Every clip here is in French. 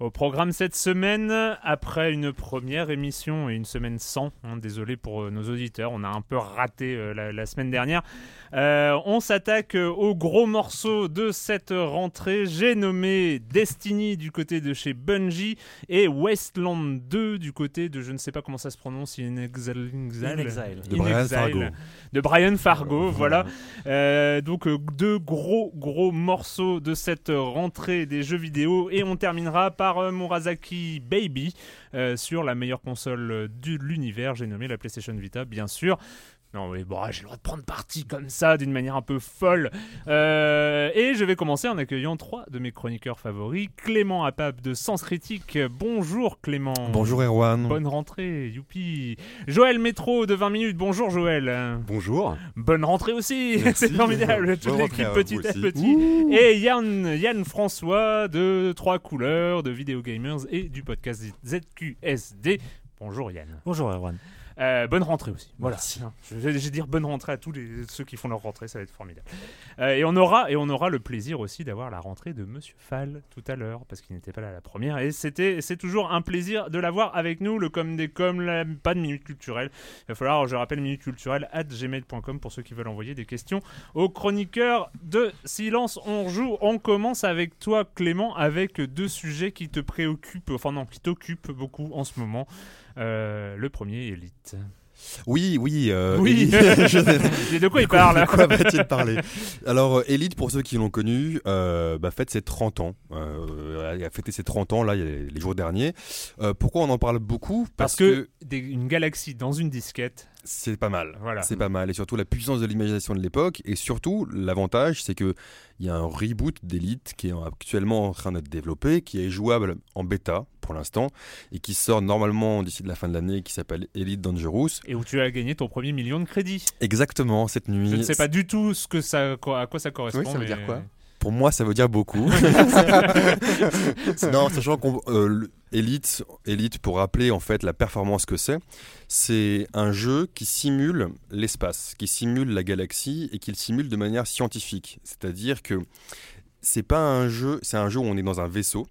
Au programme cette semaine, après une première émission et une semaine sans, hein, désolé pour euh, nos auditeurs, on a un peu raté euh, la, la semaine dernière, euh, on s'attaque au gros morceau de cette rentrée. J'ai nommé Destiny du côté de chez Bungie et Wasteland 2 du côté de je ne sais pas comment ça se prononce, In Exile, In Exile, De In Brian Exile, Fargo. de Brian Fargo, voilà. Euh, donc deux gros gros morceaux de cette rentrée des jeux vidéo et on terminera par euh, Murasaki Baby euh, sur la meilleure console euh, de l'univers. J'ai nommé la PlayStation Vita, bien sûr. Non, mais bon, j'ai le droit de prendre parti comme ça, d'une manière un peu folle. Euh, et je vais commencer en accueillant trois de mes chroniqueurs favoris. Clément Apap de Sens Critique. Bonjour Clément. Bonjour Erwan. Bonne rentrée, youpi. Joël Métro de 20 minutes. Bonjour Joël. Bonjour. Bonne rentrée aussi, c'est formidable, toute l'équipe à petit à petit. Et Yann, Yann François de Trois Couleurs, de Video Gamers et du podcast ZQSD. Bonjour Yann. Bonjour Erwan. Euh, bonne rentrée aussi. Voilà. Merci. Je vais, je vais dire bonne rentrée à tous les, ceux qui font leur rentrée, ça va être formidable. Euh, et on aura et on aura le plaisir aussi d'avoir la rentrée de Monsieur Fall tout à l'heure parce qu'il n'était pas là à la première et c'était c'est toujours un plaisir de l'avoir avec nous. Le com des com, la- pas de minute culturelle. Il va falloir, je rappelle, minute culturelle at gmail.com pour ceux qui veulent envoyer des questions aux chroniqueurs de Silence on joue. On commence avec toi Clément avec deux sujets qui te préoccupent, enfin non, qui t'occupent beaucoup en ce moment. Euh, le premier, Elite. Oui, oui. euh, Oui. Je- de quoi il parle De quoi va-t-il parler Alors, euh, Elite, pour ceux qui l'ont connu, euh, bah, fête ses 30 ans. Euh, elle a fêté ses 30 ans, là, les, jours derniers. Pourquoi on en parle beaucoup? Parce que, des- une galaxie dans une disquette, c'est pas mal. voilà. C'est pas mal. Et surtout, la puissance de l'imagination de l'époque. Et surtout, l'avantage, c'est que il y a un reboot d'Elite qui est actuellement en train d'être développé, qui est jouable en bêta pour l'instant, et qui sort normalement d'ici de la fin de l'année, qui s'appelle Elite Dangerous. Et où tu as gagné ton premier million de crédits. Exactement, cette nuit. Je ne sais pas du tout ce que ça, à quoi ça correspond. Oui, ça veut mais- dire quoi? Pour moi, ça veut dire beaucoup. non, sachant qu'on euh, Elite, pour rappeler en fait la performance que c'est, c'est un jeu qui simule l'espace, qui simule la galaxie et qui le simule de manière scientifique. C'est-à-dire que c'est pas un jeu, c'est un jeu où on est dans un vaisseau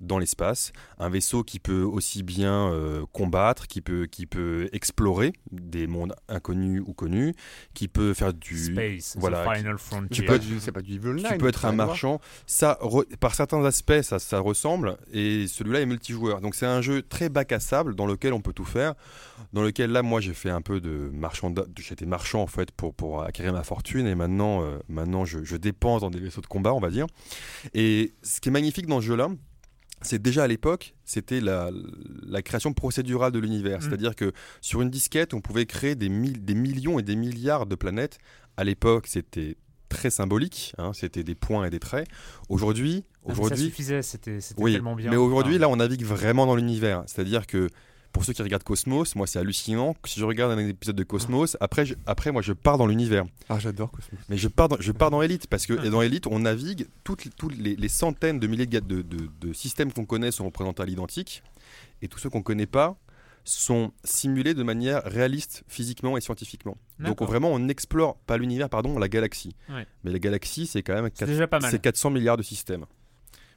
dans l'espace, un vaisseau qui peut aussi bien euh, combattre, qui peut, qui peut explorer des mondes inconnus ou connus, qui peut faire du, Space, Voilà, the Final Frontier. C'est pas du, c'est pas du Evil tu peux être un marchand. Ça, re- par certains aspects, ça, ça ressemble. Et celui-là est multijoueur. Donc c'est un jeu très bac à sable dans lequel on peut tout faire. Dans lequel là, moi, j'ai fait un peu de marchand. J'étais marchand en fait pour, pour acquérir ma fortune. Et maintenant, euh, maintenant, je, je dépense dans des vaisseaux de combat, on va dire. Et ce qui est magnifique dans ce jeu-là, c'est déjà à l'époque, c'était la, la création procédurale de l'univers. Mm. C'est-à-dire que sur une disquette, on pouvait créer des, mille- des millions et des milliards de planètes. À l'époque, c'était très symbolique, hein, c'était des points et des traits. Aujourd'hui, Ah, mais ça aujourd'hui, suffisait, c'était oui, tellement bien. mais aujourd'hui, Enfin, là, on navigue vraiment dans l'univers. C'est-à-dire que pour ceux qui regardent Cosmos, moi, c'est hallucinant. Si je regarde un épisode de Cosmos, après, je- après moi, je pars dans l'univers. Ah, j'adore Cosmos. Mais je pars dans, je pars dans Elite parce que Ah. dans Elite, on navigue toutes, les- toutes les, les centaines de milliers de, de- de- de systèmes qu'on connaît sont représentés à l'identique et tous ceux qu'on connaît pas sont simulés de manière réaliste physiquement et scientifiquement. Donc on- vraiment, on explore pas l'univers, pardon, la galaxie. Ouais. Mais la galaxie, c'est quand même C'est quatre- déjà pas mal. c'est 400 milliards de systèmes.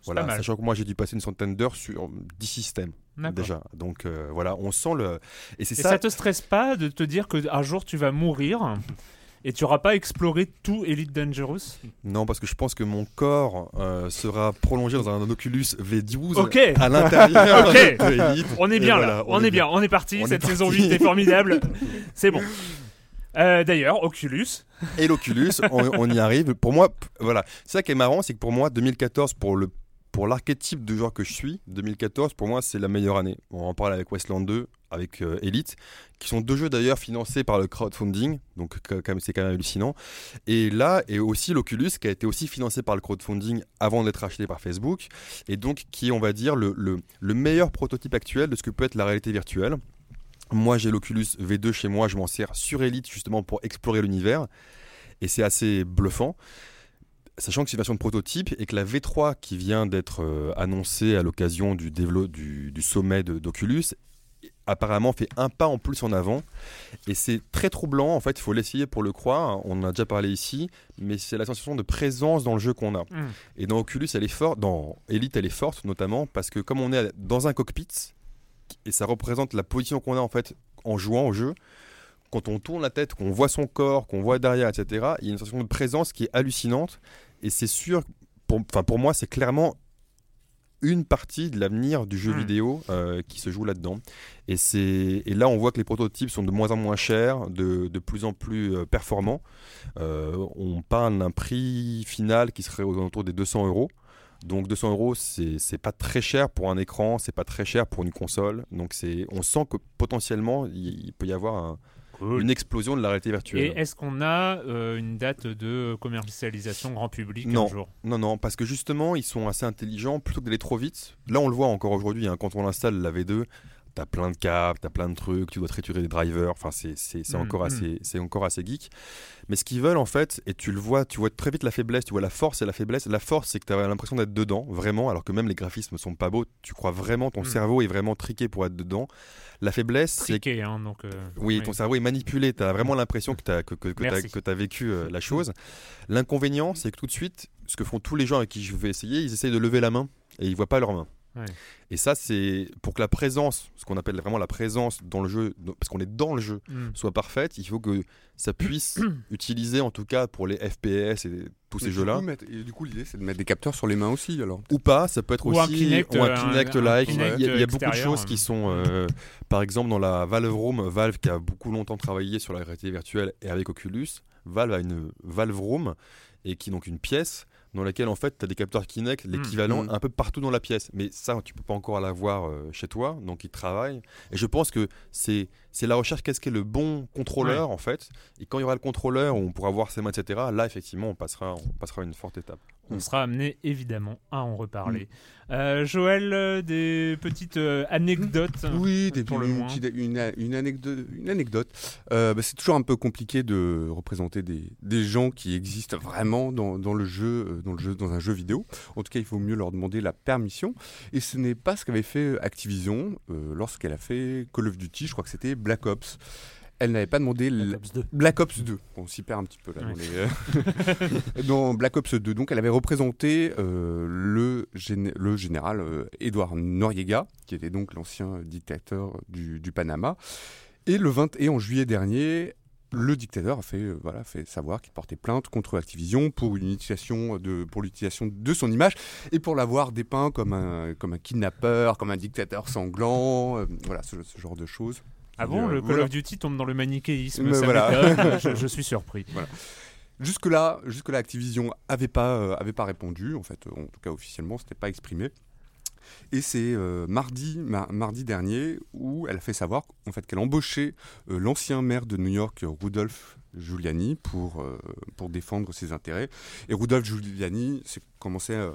Voilà, sachant que moi j'ai dû passer une centaine d'heures sur 10 systèmes. Déjà. Donc euh, voilà, on sent le. Et c'est ça. ça te stresse pas de te dire qu'un jour tu vas mourir et tu n'auras pas exploré tout Elite Dangerous? Non, parce que je pense que mon corps euh, sera prolongé dans un Oculus V12 Ok. à l'intérieur de Elite. On est bien voilà, là, on, est bien, on est parti, On est cette parti. saison 8 est formidable. C'est bon. Euh, D'ailleurs, Oculus, Et l'Oculus, on, on y arrive. Pour moi, voilà. C'est ça qui est marrant, c'est que pour moi, 2014, pour le pour l'archétype de joueur que je suis, 2014, pour moi, c'est la meilleure année. On en parle avec Westland 2, avec euh, Elite, qui sont deux jeux d'ailleurs financés par le crowdfunding, donc c'est quand même hallucinant. Et là, et aussi l'Oculus, qui a été aussi financé par le crowdfunding avant d'être acheté par Facebook, et donc qui est, on va dire, le meilleur prototype actuel de ce que peut être la réalité virtuelle. Moi, j'ai l'Oculus V2 chez moi, je m'en sers sur Elite justement pour explorer l'univers, et c'est assez bluffant. Sachant que c'est une version de prototype et que la V3 qui vient d'être euh, annoncée à l'occasion du, dévelop- du, du sommet d'Oculus apparemment fait un pas en plus en avant et c'est très troublant en fait il faut l'essayer pour le croire on en a déjà parlé ici mais c'est la sensation de présence dans le jeu qu'on a Hmm. et dans Oculus elle est forte dans Elite elle est forte notamment parce que comme on est dans un cockpit et ça représente la position qu'on a en fait en jouant au jeu quand on tourne la tête, qu'on voit son corps, qu'on voit derrière, etc., il y a une sensation de présence qui est hallucinante. Et c'est sûr, pour, pour moi, c'est clairement une partie de l'avenir du jeu Mm. vidéo euh, qui se joue là-dedans. Et, et là, on voit que les prototypes sont de moins en moins chers, de, de plus en plus euh, performants. Euh, on parle d'un prix final qui serait aux alentours des 200 euros. Donc 200 euros, c'est pas très cher pour un écran, c'est pas très cher pour une console. Donc on sent que potentiellement il, il peut y avoir un- une explosion de la réalité Et virtuelle. est-ce qu'on a euh, une date de commercialisation grand public Non. un jour? Non, non, parce que justement, ils sont assez intelligents plutôt que d'aller trop vite. Là, on le voit encore aujourd'hui, hein, quand on installe la V2, t'as plein de câbles, t'as plein de trucs, tu dois triturer des drivers, enfin, c'est c'est- c'est Mm, encore, mm. assez, c'est encore assez geek. Mais ce qu'ils veulent, en fait, et tu le vois, tu vois très vite la faiblesse, tu vois la force et la faiblesse. La force, c'est que tu as l'impression d'être dedans, vraiment, alors que même les graphismes sont pas beaux, tu crois vraiment, ton Mm. cerveau est vraiment triqué pour être dedans. La faiblesse, c'est Triqué, hein, donc. euh, Oui, ton cerveau est manipulé. Tu as vraiment l'impression que tu as, que, que, que t'as- t'as vécu euh, la chose. L'inconvénient, c'est que tout de suite, ce que font tous les gens avec qui je vais essayer, ils essayent de lever la main et ils voient pas leur main. Ouais. Et ça, c'est pour que la présence, ce qu'on appelle vraiment la présence dans le jeu, parce qu'on est dans le jeu, hmm. soit parfaite, il faut que ça puisse utiliser, en tout cas pour les FPS et tous ces jeux-là. Et du coup, l'idée, c'est de mettre des capteurs sur les mains aussi, alors. Ou pas, ça peut être Ou un aussi Kinect, ou un euh, Kinect-like. Il y a- Kinect il y a, beaucoup de choses qui euh. sont, euh, par exemple, dans la Valve Room, Valve qui a beaucoup longtemps travaillé sur la réalité virtuelle et avec Oculus, Valve a une Valve Room et qui est donc une pièce dans laquelle en fait tu as des capteurs Kinect, l'équivalent Mm. un peu partout dans la pièce. Mais ça, tu peux pas encore l'avoir euh, chez toi, donc ils travaillent. Et je pense que c'est c'est la recherche qu'est-ce qu'est le bon contrôleur en fait. Et quand il y aura le contrôleur, où on pourra voir ses mains, etc. Là, effectivement, on passera, on passera une forte étape. On sera amené évidemment à en reparler. Euh, Joël, euh, des petites euh, anecdotes Oui, des, pour le une, une- une anecdote. Une anecdote. Bah, c'est toujours un peu compliqué de représenter des, des gens qui existent vraiment dans, dans le jeu, dans le jeu, dans un jeu vidéo. En tout cas, il faut mieux leur demander la permission. Et ce n'est pas ce qu'avait fait Activision lorsqu'elle a fait Call of Duty. Je crois que c'était Black Ops. Elle n'avait pas demandé Black Ops 2. Black Ops 2. On s'y perd un petit peu là. Ouais. Dans, les, euh, dans Black Ops 2. Donc, elle avait représenté euh, le, géné- le général euh, Edward Noriega, qui était donc l'ancien dictateur du, du Panama. Et, le 20, et en juillet dernier, le dictateur a fait, euh, voilà, fait savoir qu'il portait plainte contre Activision pour, de, l'utilisation de son image et pour l'avoir dépeint comme un, comme un kidnappeur, comme un dictateur sanglant, euh, voilà, ce, ce genre de choses. Ah bon, le Call of Duty tombe dans le manichéisme. Ça voilà. je, je suis surpris. Jusque-là, jusque-là, Activision avait pas, euh, avait pas répondu. En fait, en tout cas officiellement, c'était pas exprimé. Et c'est euh, mardi, ma- mardi dernier où elle a fait savoir en fait, qu'elle embauchait euh, l'ancien maire de New York, Rudolph Giuliani, pour, euh, pour défendre ses intérêts. Et Rudolph Giuliani, c'est commençait, euh,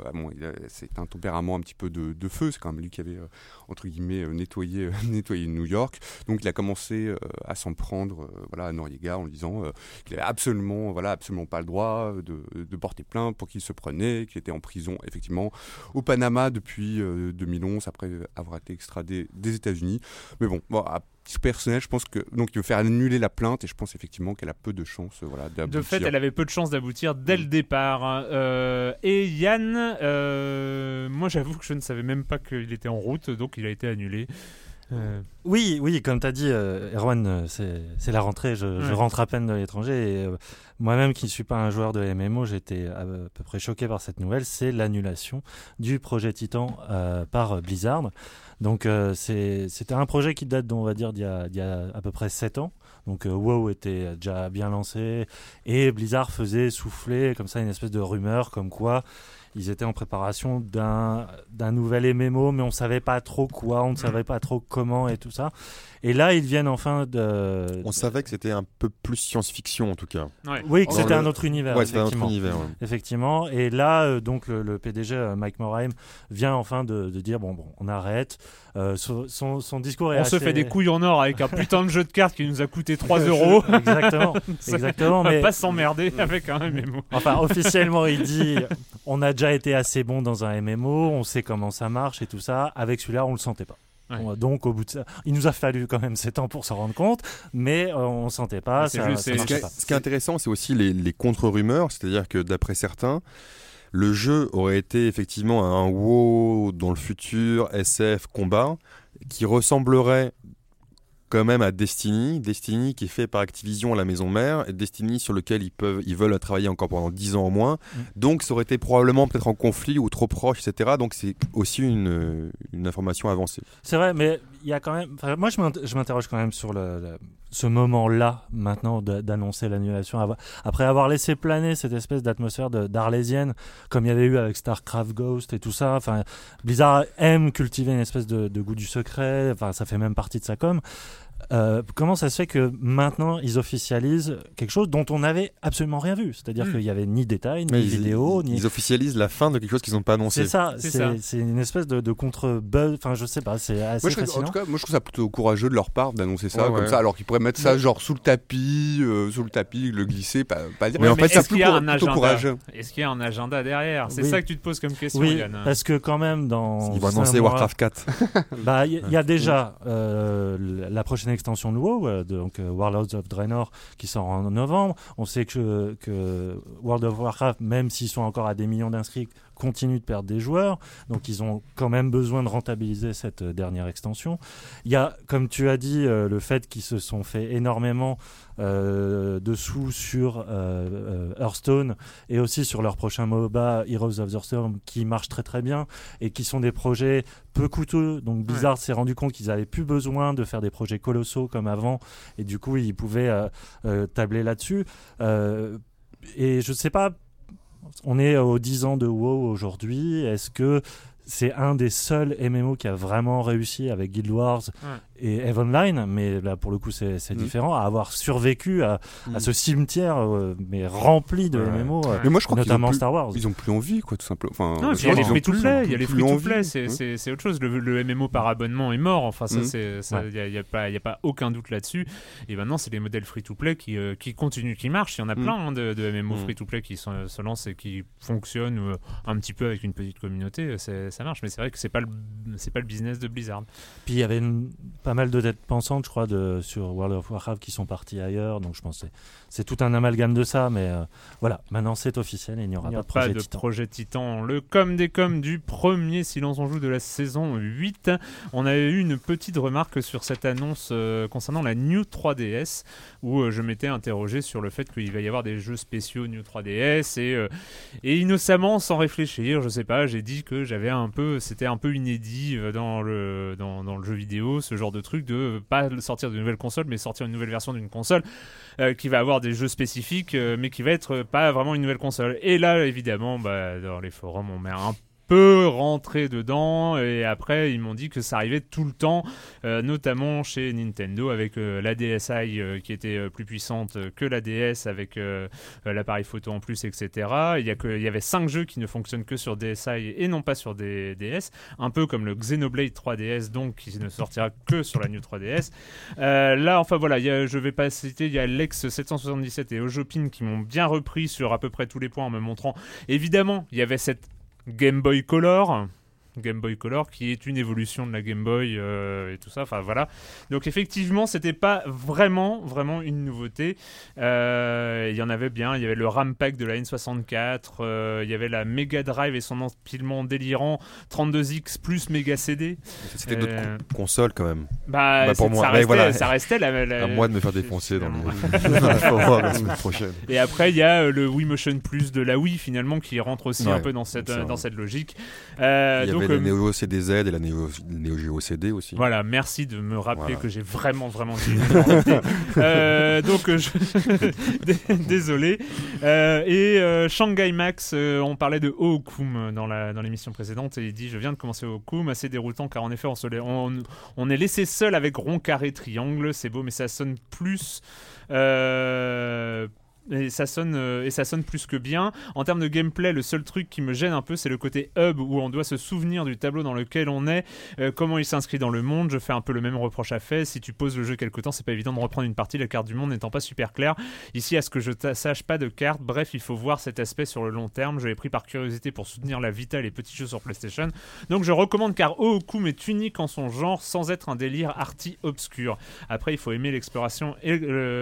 c'est un tempérament un petit peu de, de feu, c'est quand même lui qui avait, euh, entre guillemets, nettoyé, nettoyé New York. Donc il a commencé à s'en prendre voilà, à Noriega en lui disant qu'il avait absolument, voilà, absolument pas le droit de, de porter plainte pour qu'il se prenait, qu'il était en prison, effectivement, au Panama depuis euh, 2011, après avoir été extradé des États-Unis. Mais bon, bon, à titre personnel, je pense que donc il veut faire annuler la plainte et je pense effectivement qu'elle a peu de chances, euh, voilà, De d'aboutir. fait, elle avait peu de chances d'aboutir dès le départ. hein. Euh, et Yann, euh, moi j'avoue que je ne savais même pas qu'il était en route, donc il a été annulé. Euh, Oui, oui, comme tu as dit, euh, Erwan, c'est c'est la rentrée. Je, rentre à peine de l'étranger. Et euh, moi-même, qui ne suis pas un joueur de MMO, j'étais à, peu près choqué par cette nouvelle. C'est l'annulation du projet Titan euh, par Blizzard. Donc, euh, c'était un projet qui date, on va dire, d'il y, a- d'il y a à peu près 7 ans. Donc, euh, WoW était déjà bien lancé. Et Blizzard faisait souffler comme ça une espèce de rumeur comme quoi ils étaient en préparation d'un nouvel MMO, mais on savait pas trop quoi, on ne savait pas trop comment et tout ça. Et là, ils viennent enfin de. On savait que c'était un peu plus science-fiction en tout cas. ouais. Oui, que c'était le- un autre univers. Ouais, c'était un autre effectivement. univers. ouais. Effectivement. Et là, euh, donc le, le PDG euh, Mike Morheim vient enfin de, de dire bon, bon, on arrête. Euh, son, discours est On se fait des couilles en or avec un putain de jeu de cartes qui nous a coûté 3 euros. Exactement. Exactement. On va Mais pas s'emmerder avec un MMO. Enfin, officiellement, il dit on a déjà été assez bon dans un MMO, on sait comment ça marche et tout ça. Avec celui-là, on le sentait pas. Ouais. Donc, au bout de ça, il nous a fallu quand même 7 ans pour s'en rendre compte, mais euh, on sentait pas. Ça, juste- ça Ce qui, est, pas. ce qui est intéressant, c'est aussi les, les contre-rumeurs, c'est-à-dire que d'après certains, le jeu aurait été effectivement un WoW dans le futur, SF, combat, qui ressemblerait quand même à Destiny, Destiny qui est fait par Activision à la maison mère, et Destiny sur lequel ils peuvent, ils veulent travailler encore pendant 10 ans au moins. Mm. Donc ça aurait été probablement peut-être en conflit ou trop proche, etc. Donc c'est aussi une, une information avancée. C'est vrai, mais y a quand même. moi, je m'int- je m'interroge quand même sur le, ce moment-là, maintenant, d'annoncer l'annulation. Après avoir laissé planer cette espèce d'atmosphère d'arlésienne, comme il y avait eu avec StarCraft Ghost et tout ça. Blizzard aime cultiver une espèce de, de goût du secret. Ça fait même partie de sa com. Euh, comment ça se fait que maintenant ils officialisent quelque chose dont on n'avait absolument rien vu? C'est-à-dire Mm. qu'il n'y avait ni détails, ni Mais ils, vidéo, ils- ni. ils officialisent la fin de quelque chose qu'ils n'ont pas annoncé. C'est ça, C'est une espèce de, de contre-buzz. Enfin, je sais pas, c'est assez Moi, je, trouve- en tout cas, moi, je trouve ça plutôt courageux de leur part d'annoncer ça Ouais, comme ouais. ça, alors qu'ils pourraient mettre ça genre sous le tapis, euh, sous le tapis, le glisser, pas, pas dire. Mais en fait, ça est-ce qu'il y a un plutôt agenda courageux. Est-ce qu'il y a un agenda derrière? C'est Oui. ça que tu te poses comme question, Oui, Yann. parce que quand même dans. Ils vont annoncer Warcraft 4. Bah, il y, il y a déjà euh, la prochaine extension de WoW, euh, donc euh, Warlords of Draenor, qui sort en novembre. On sait que, que World of Warcraft, même s'ils sont encore à des millions d'inscrits, continue de perdre des joueurs. Donc, ils ont quand même besoin de rentabiliser cette euh, dernière extension. Il y a, comme tu as dit, euh, le fait qu'ils se sont fait énormément euh, de sous sur euh, Hearthstone et aussi sur leur prochain MOBA Heroes of the Storm qui marche très très bien et qui sont des projets peu coûteux. Donc Blizzard s'est rendu compte qu'ils n'avaient plus besoin de faire des projets colossaux comme avant et du coup ils pouvaient tabler là-dessus. Et je sais pas, on est aux 10 ans de WoW aujourd'hui. Est-ce que c'est un des seuls MMO qui a vraiment réussi avec Guild Wars. Et Eve Online, mais là pour le coup c'est Mm. différent, à avoir survécu à, Mm. à ce cimetière euh, mais rempli de Ouais. MMO, euh, Mais moi, je crois notamment plus, Star Wars. ils ont plus envie, quoi, tout simplement. Enfin, Non, puis il y a les free to play, il y a les free to play, c'est autre chose. Le, le MMO par abonnement est mort, enfin ça, c'est Ouais. il y a, y a pas il y a pas aucun doute là-dessus. Et maintenant c'est les modèles free to play qui euh, qui continuent, qui marchent. Il y en a plein hein, de, de MMO free to play qui sont- se lancent et qui fonctionnent euh, un petit peu avec une petite communauté. Ça marche, mais c'est vrai que c'est pas le c'est pas le business de Blizzard. Puis il y avait une- pas mal de têtes pensantes, je crois, de, sur World of Warcraft qui sont partis ailleurs. Donc je pense que c'est- tout un amalgame de ça. Mais euh, voilà, maintenant c'est officiel et il n'y aura Il pas de projet pas de Titan. projet Titan. Le com des coms du premier Silence on joue de la saison 8. On a eu une petite remarque sur cette annonce euh, concernant la New 3DS où euh, je m'étais interrogé sur le fait qu'il va y avoir des jeux spéciaux New 3DS et, et innocemment, sans réfléchir, je sais pas, j'ai dit que j'avais un peu, c'était un peu inédit dans le, dans, dans le jeu vidéo, ce genre de truc de pas sortir de nouvelle console mais sortir une nouvelle version d'une console qui va avoir des jeux spécifiques, euh, mais qui va être euh, pas vraiment une nouvelle console. Et là, évidemment, bah, dans les forums, on met un peu rentrer dedans et après ils m'ont dit que ça arrivait tout le temps, euh, notamment chez Nintendo avec euh, la DSi euh, qui était plus puissante que la DS avec l'appareil photo en plus, etc. Il y, a il y avait 5 jeux qui ne fonctionnent que sur DSi et non pas sur des DS, un peu comme le Xenoblade 3DS donc qui ne sortira que sur la New 3DS. là, enfin voilà, y a, je vais pas citer, il y a Lex 777 et Ojopin qui m'ont bien repris sur à peu près tous les points en me montrant. Évidemment, il y avait cette Game Boy Color. Game Boy Color qui est une évolution de la Game Boy euh, et tout ça enfin voilà. Donc effectivement c'était pas vraiment vraiment une nouveauté. Euh, il y en avait bien. Il y avait le RAM pack de la N64 euh, il y avait la Mega Drive et son empilement délirant 32X plus Mega CD c'était d'autres consoles quand même. bah, bah pour moi ça restait, voilà. ça restait la, à moi de me faire défoncer dans le la semaine prochaine. Et après il y a le Wii Motion Plus de la Wii finalement qui rentre aussi un peu dans cette dans cette logique. Donc la Neo CDZ et la Neo, Geo CD aussi. Voilà, merci de me rappeler que j'ai vraiment, vraiment dit. euh, donc, euh, je... désolé. Euh, et euh, Shanghai Max, on parlait de Hokum dans l'émission dans précédente et il dit Je viens de commencer Hokum, assez déroutant car en effet, on, se on, on est laissé seul avec rond, carré, triangle. C'est beau, mais ça sonne plus. Euh, et ça sonne euh, et ça sonne plus que bien. En termes de gameplay, le seul truc qui me gêne un peu, c'est le côté hub où on doit se souvenir du tableau dans lequel on est, euh, comment il s'inscrit dans le monde. Je fais un peu le même reproche à fait. Si tu poses le jeu quelque temps, c'est pas évident de reprendre une partie, la carte du monde n'étant pas super claire. Ici, à ce que je sache pas de carte. Bref, il faut voir cet aspect sur le long terme. Je l'ai pris par curiosité pour soutenir la Vita et les petits jeux sur PlayStation. Donc je recommande car Ookum est unique en son genre sans être un délire arty obscur. Après, il faut aimer l'exploration et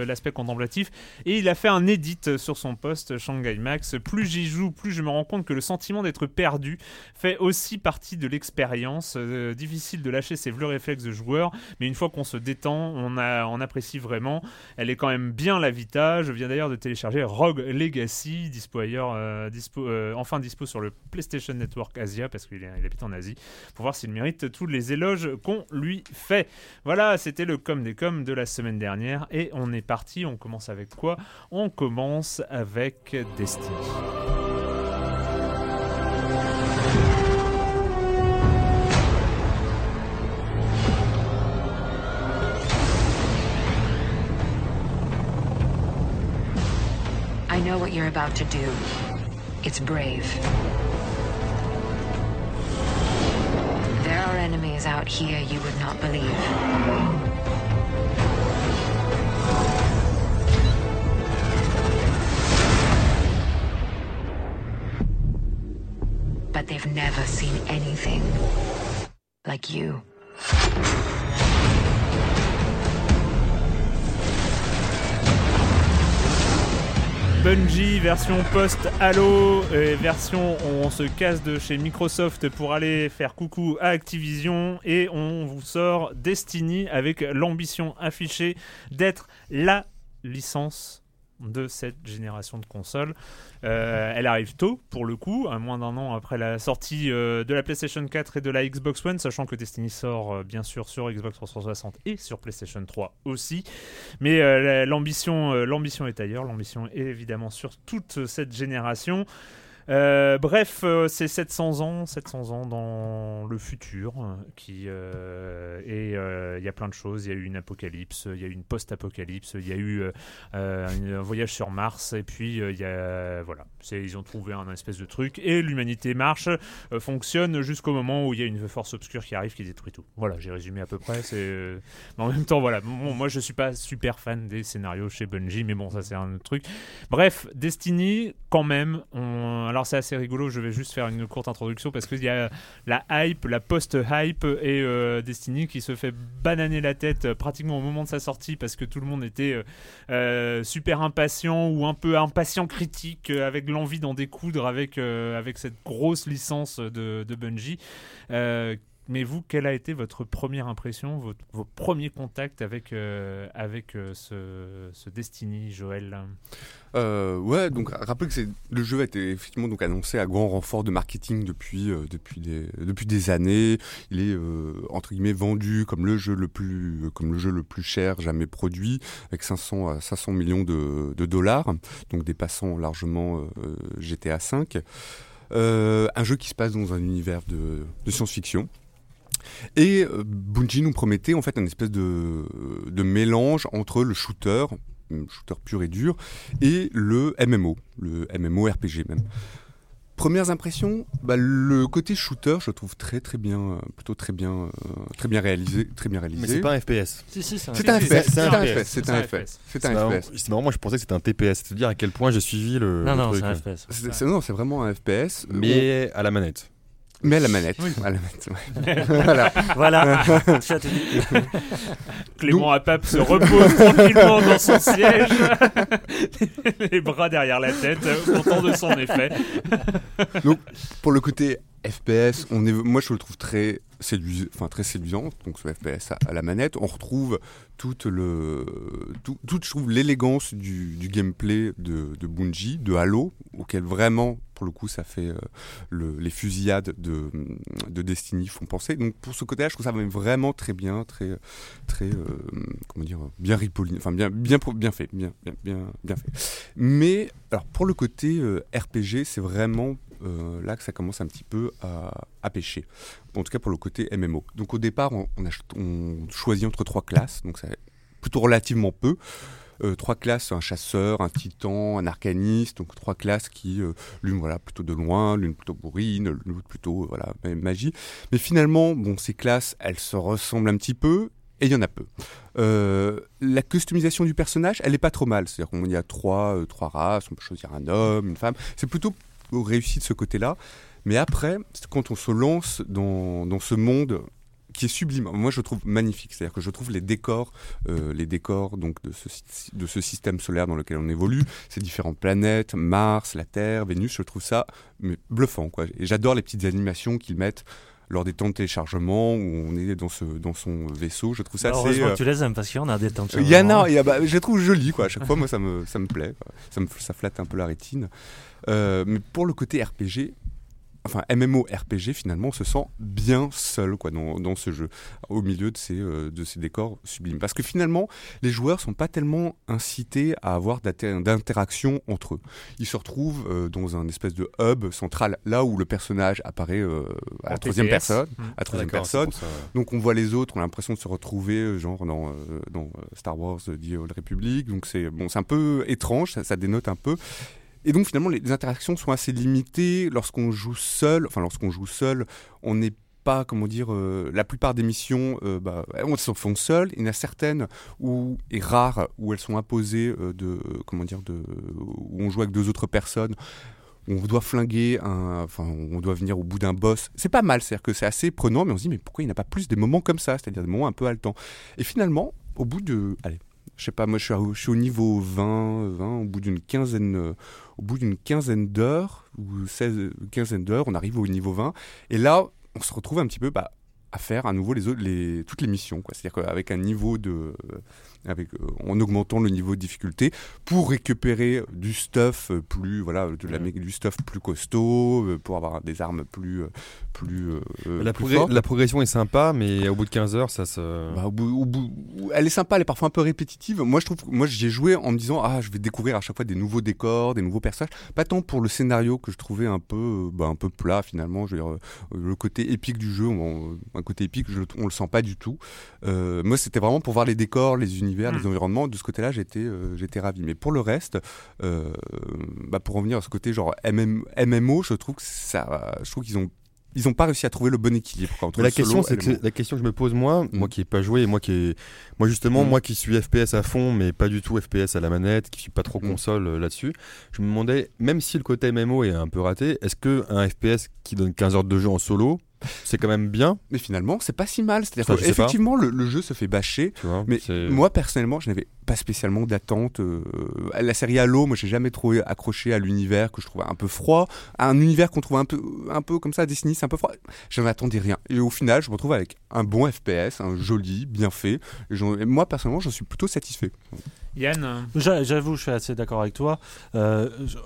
l'aspect contemplatif. Et il a fait un edit sur son poste Shanghai Max. Plus j'y joue, plus je me rends compte que le sentiment d'être perdu fait aussi partie de l'expérience. Euh, difficile de lâcher ses vieux réflexes de joueur, mais une fois qu'on se détend, on, a, apprécie vraiment. Elle est quand même bien la Vita. Je viens d'ailleurs de télécharger Rogue Legacy, dispo ailleurs, euh, dispo, euh, enfin dispo sur le PlayStation Network Asia, parce qu'il habite en Asie, pour voir s'il mérite tous les éloges qu'on lui fait. Voilà, c'était le com des com de la semaine dernière, et on est parti. On commence avec quoi? On commence avec Destiny. I know what you're about to do. It's brave. There are enemies out here you would not believe. They've never seen anything like you. Bungie, version post-Halo, version on se casse de chez Microsoft pour aller faire coucou à Activision et on vous sort Destiny avec l'ambition affichée d'être la licence de cette génération de consoles. Euh, elle arrive tôt, pour le coup, à moins d'un an après la sortie euh, de la PlayStation 4 et de la Xbox One, sachant que Destiny sort euh, bien sûr sur Xbox 360 et sur PlayStation 3 aussi. Mais l'ambition, l'ambition est ailleurs, l'ambition est évidemment sur toute cette génération. Euh, bref, euh, c'est 700 ans, 700 ans dans le futur, qui euh, et il y a plein de choses. Il y a eu une apocalypse, il y a eu une post-apocalypse, il y a eu un voyage sur Mars, et puis il y a voilà, ils ont trouvé un espèce de truc et l'humanité marche, fonctionne jusqu'au moment où il y a une force obscure qui arrive qui détruit tout. Voilà, j'ai résumé à peu près. C'est mais en même temps voilà, moi je suis pas super fan des scénarios chez Bungie, mais bon ça c'est un autre truc. Bref, Destiny quand même. Alors c'est assez rigolo, je vais juste faire une courte introduction parce qu'il y a la hype, la post-hype et euh, Destiny qui se fait bananer la tête euh, pratiquement au moment de sa sortie parce que tout le monde était euh, super impatient ou un peu impatient critique avec l'envie d'en découdre avec, avec cette grosse licence de, de Bungie. Mais vous, quelle a été votre première impression, vos premiers contacts avec, avec ce, ce Destiny, Joël? Euh, ouais, donc rappelez que le jeu a été effectivement donc annoncé à grand renfort de marketing depuis euh, depuis des depuis des années. Il est euh, entre guillemets vendu comme le jeu le plus comme le jeu le plus cher jamais produit, avec 500 à 500 millions de, dollars, donc dépassant largement GTA 5. Euh, un jeu qui se passe dans un univers de science-fiction. Et euh, Bungie nous promettait en fait un espèce de, de mélange entre le shooter, un shooter pur et dur, et le MMO, le MMO RPG même. Premières impressions, bah, le côté shooter, je le trouve très très bien, plutôt très bien, euh, très bien réalisé, très bien réalisé. Mais c'est pas un FPS. Si, si, c'est un C'est un FPS, c'est c'est un un FPS, c'est un FPS, c'est un FPS. c'est marrant, moi je pensais que c'était un TPS. C'est à quel point j'ai suivi le. Non, le non, c'est un. FPS. Non, c'est vraiment un FPS. Mais à la manette. Mais à la manette. Oui. À la manette, ouais. voilà. Voilà. Clément Apap se repose tranquillement dans son siège, les bras derrière la tête, content de son effet. Pour le côté FPS, on est, moi je le trouve très, séduis, enfin, très séduisant, donc ce FPS à, à la manette. On retrouve toute, le, tout, toute, je trouve, l'élégance du, du gameplay de, de Bungie, de Halo, auquel vraiment, pour le coup, ça fait euh, le- les fusillades de, de Destiny font penser. Donc pour ce côté-là, je trouve ça vraiment très bien, très, très euh, comment dire, bien ripolliné, enfin bien, bien, bien fait, bien, bien, bien, fait. Mais alors pour le côté euh, RPG, c'est vraiment là que ça commence un petit peu à, pêcher. En tout cas pour le côté MMO. Donc au départ, on, choisit entre trois classes, donc c'est plutôt relativement peu. Euh, trois classes, un chasseur, un titan, un arcaniste, donc trois classes qui, euh, l'une voilà plutôt de loin, l'une plutôt bourrine, l'autre plutôt euh, voilà ma- magie. Mais finalement, bon, ces classes, elles se ressemblent un petit peu. Et il y en a peu. La customisation du personnage, elle est pas trop mal. C'est-à-dire qu'il y a trois, trois races, on peut choisir un homme, une femme. C'est plutôt réussi de ce côté-là. Mais après, quand on se lance dans, dans ce monde qui est sublime. Moi, je trouve magnifique. C'est-à-dire que je trouve les décors, euh, les décors donc de ce, sy- de ce système solaire dans lequel on évolue, ces différentes planètes, Mars, la Terre, Vénus, je trouve ça mais bluffant. Quoi. Et j'adore les petites animations qu'ils mettent lors des temps de téléchargement où on est dans, ce, dans son vaisseau. Je trouve ça assez. Heureusement euh, que tu les aimes parce qu'il y en a des temps de il y en a, il y a- bah, je les trouve jolis, quoi. À chaque fois, moi, ça me, ça me plaît. quoi. Ça, me, ça flatte un peu la rétine. Euh, mais pour le côté RPG, enfin MMO RPG, finalement, on se sent bien seul, quoi, dans, dans ce jeu, au milieu de ces, euh, de ces décors sublimes. Parce que finalement, les joueurs sont pas tellement incités à avoir d'inter- d'interaction entre eux. Ils se retrouvent euh, dans un espèce de hub central, là où le personnage apparaît euh, à la troisième personne. Mm. À troisième personne. ça. Donc on voit les autres, on a l'impression de se retrouver euh, genre dans, euh, dans euh, Star Wars The Old Republic. Donc c'est bon, c'est un peu étrange, ça, ça dénote un peu. Et donc finalement les, interactions sont assez limitées lorsqu'on joue seul. Enfin lorsqu'on joue seul, on n'est pas, comment dire, euh, la plupart des missions, euh, bah, on se font seuls. Il y en a certaines où, et rares, où elles sont imposées euh, de, comment dire, de, où on joue avec deux autres personnes on doit flinguer un, enfin, on doit venir au bout d'un boss. C'est pas mal, c'est-à-dire que c'est assez prenant, mais on se dit, mais pourquoi il n'y a pas plus des moments comme ça, c'est-à-dire des moments un peu haletants. Et finalement, au bout de, allez, je sais pas, moi je suis, je suis au niveau 20, 20 au bout d'une quinzaine, euh, au bout d'une quinzaine d'heures, ou 16, euh, quinzaine d'heures, on arrive au niveau 20, et là, on se retrouve un petit peu, bah, à faire à nouveau toutes les missions. C'est-à-dire qu'avec un niveau de. Euh, Avec, en augmentant le niveau de difficulté pour récupérer du stuff euh, plus. Voilà, de la, du stuff plus costaud, euh, pour avoir des armes plus. plus, euh, La, plus la progression est sympa, mais au bout de 15 heures, ça se. Bah, au bout- au bout- elle est sympa, elle est parfois un peu répétitive. Moi, je trouve, moi, j'y ai joué en me disant, ah, je vais découvrir à chaque fois des nouveaux décors, des nouveaux personnages. Pas tant pour le scénario que je trouvais un peu, bah, un peu plat finalement. Je veux dire, le côté épique du jeu, on- un côté épique, je, on le sent pas du tout. Euh, moi, c'était vraiment pour voir les décors, les univers, Les environnements. De ce côté-là, j'étais, euh, j'étais ravi. Mais pour le reste, euh, bah, pour revenir à ce côté genre MM MMO, je trouve que ça, je trouve qu'ils ont ils ont pas réussi à trouver le bon équilibre quoi, entre Mais la le question, c'est que la question que je me pose moi, moi qui ai pas joué, et moi qui ai, moi justement, Mm. moi qui suis FPS à fond, mais pas du tout FPS à la manette, qui suis pas trop console euh, là-dessus, je me demandais, même si le côté MMO est un peu raté, est-ce que un FPS qui donne 15 heures de jeu en solo, c'est quand même bien, Mais finalement, c'est pas si mal. C'est-à-dire qu'effectivement, le, le jeu se fait bâcher. tu vois Mais c'est- moi, personnellement, je n'avais pas spécialement d'attente. euh, à la série Halo, moi, j'ai jamais trouvé accroché à l'univers que je trouvais un peu froid. À un univers qu'on trouve un peu, un peu comme ça, Destiny, c'est un peu froid. J'en attendais rien. Et au final, je me retrouve avec un bon FPS, un joli, bien fait. Et moi, personnellement, j'en suis plutôt satisfait. Yann, J'a- J'avoue, je suis assez d'accord avec toi. Euh, je-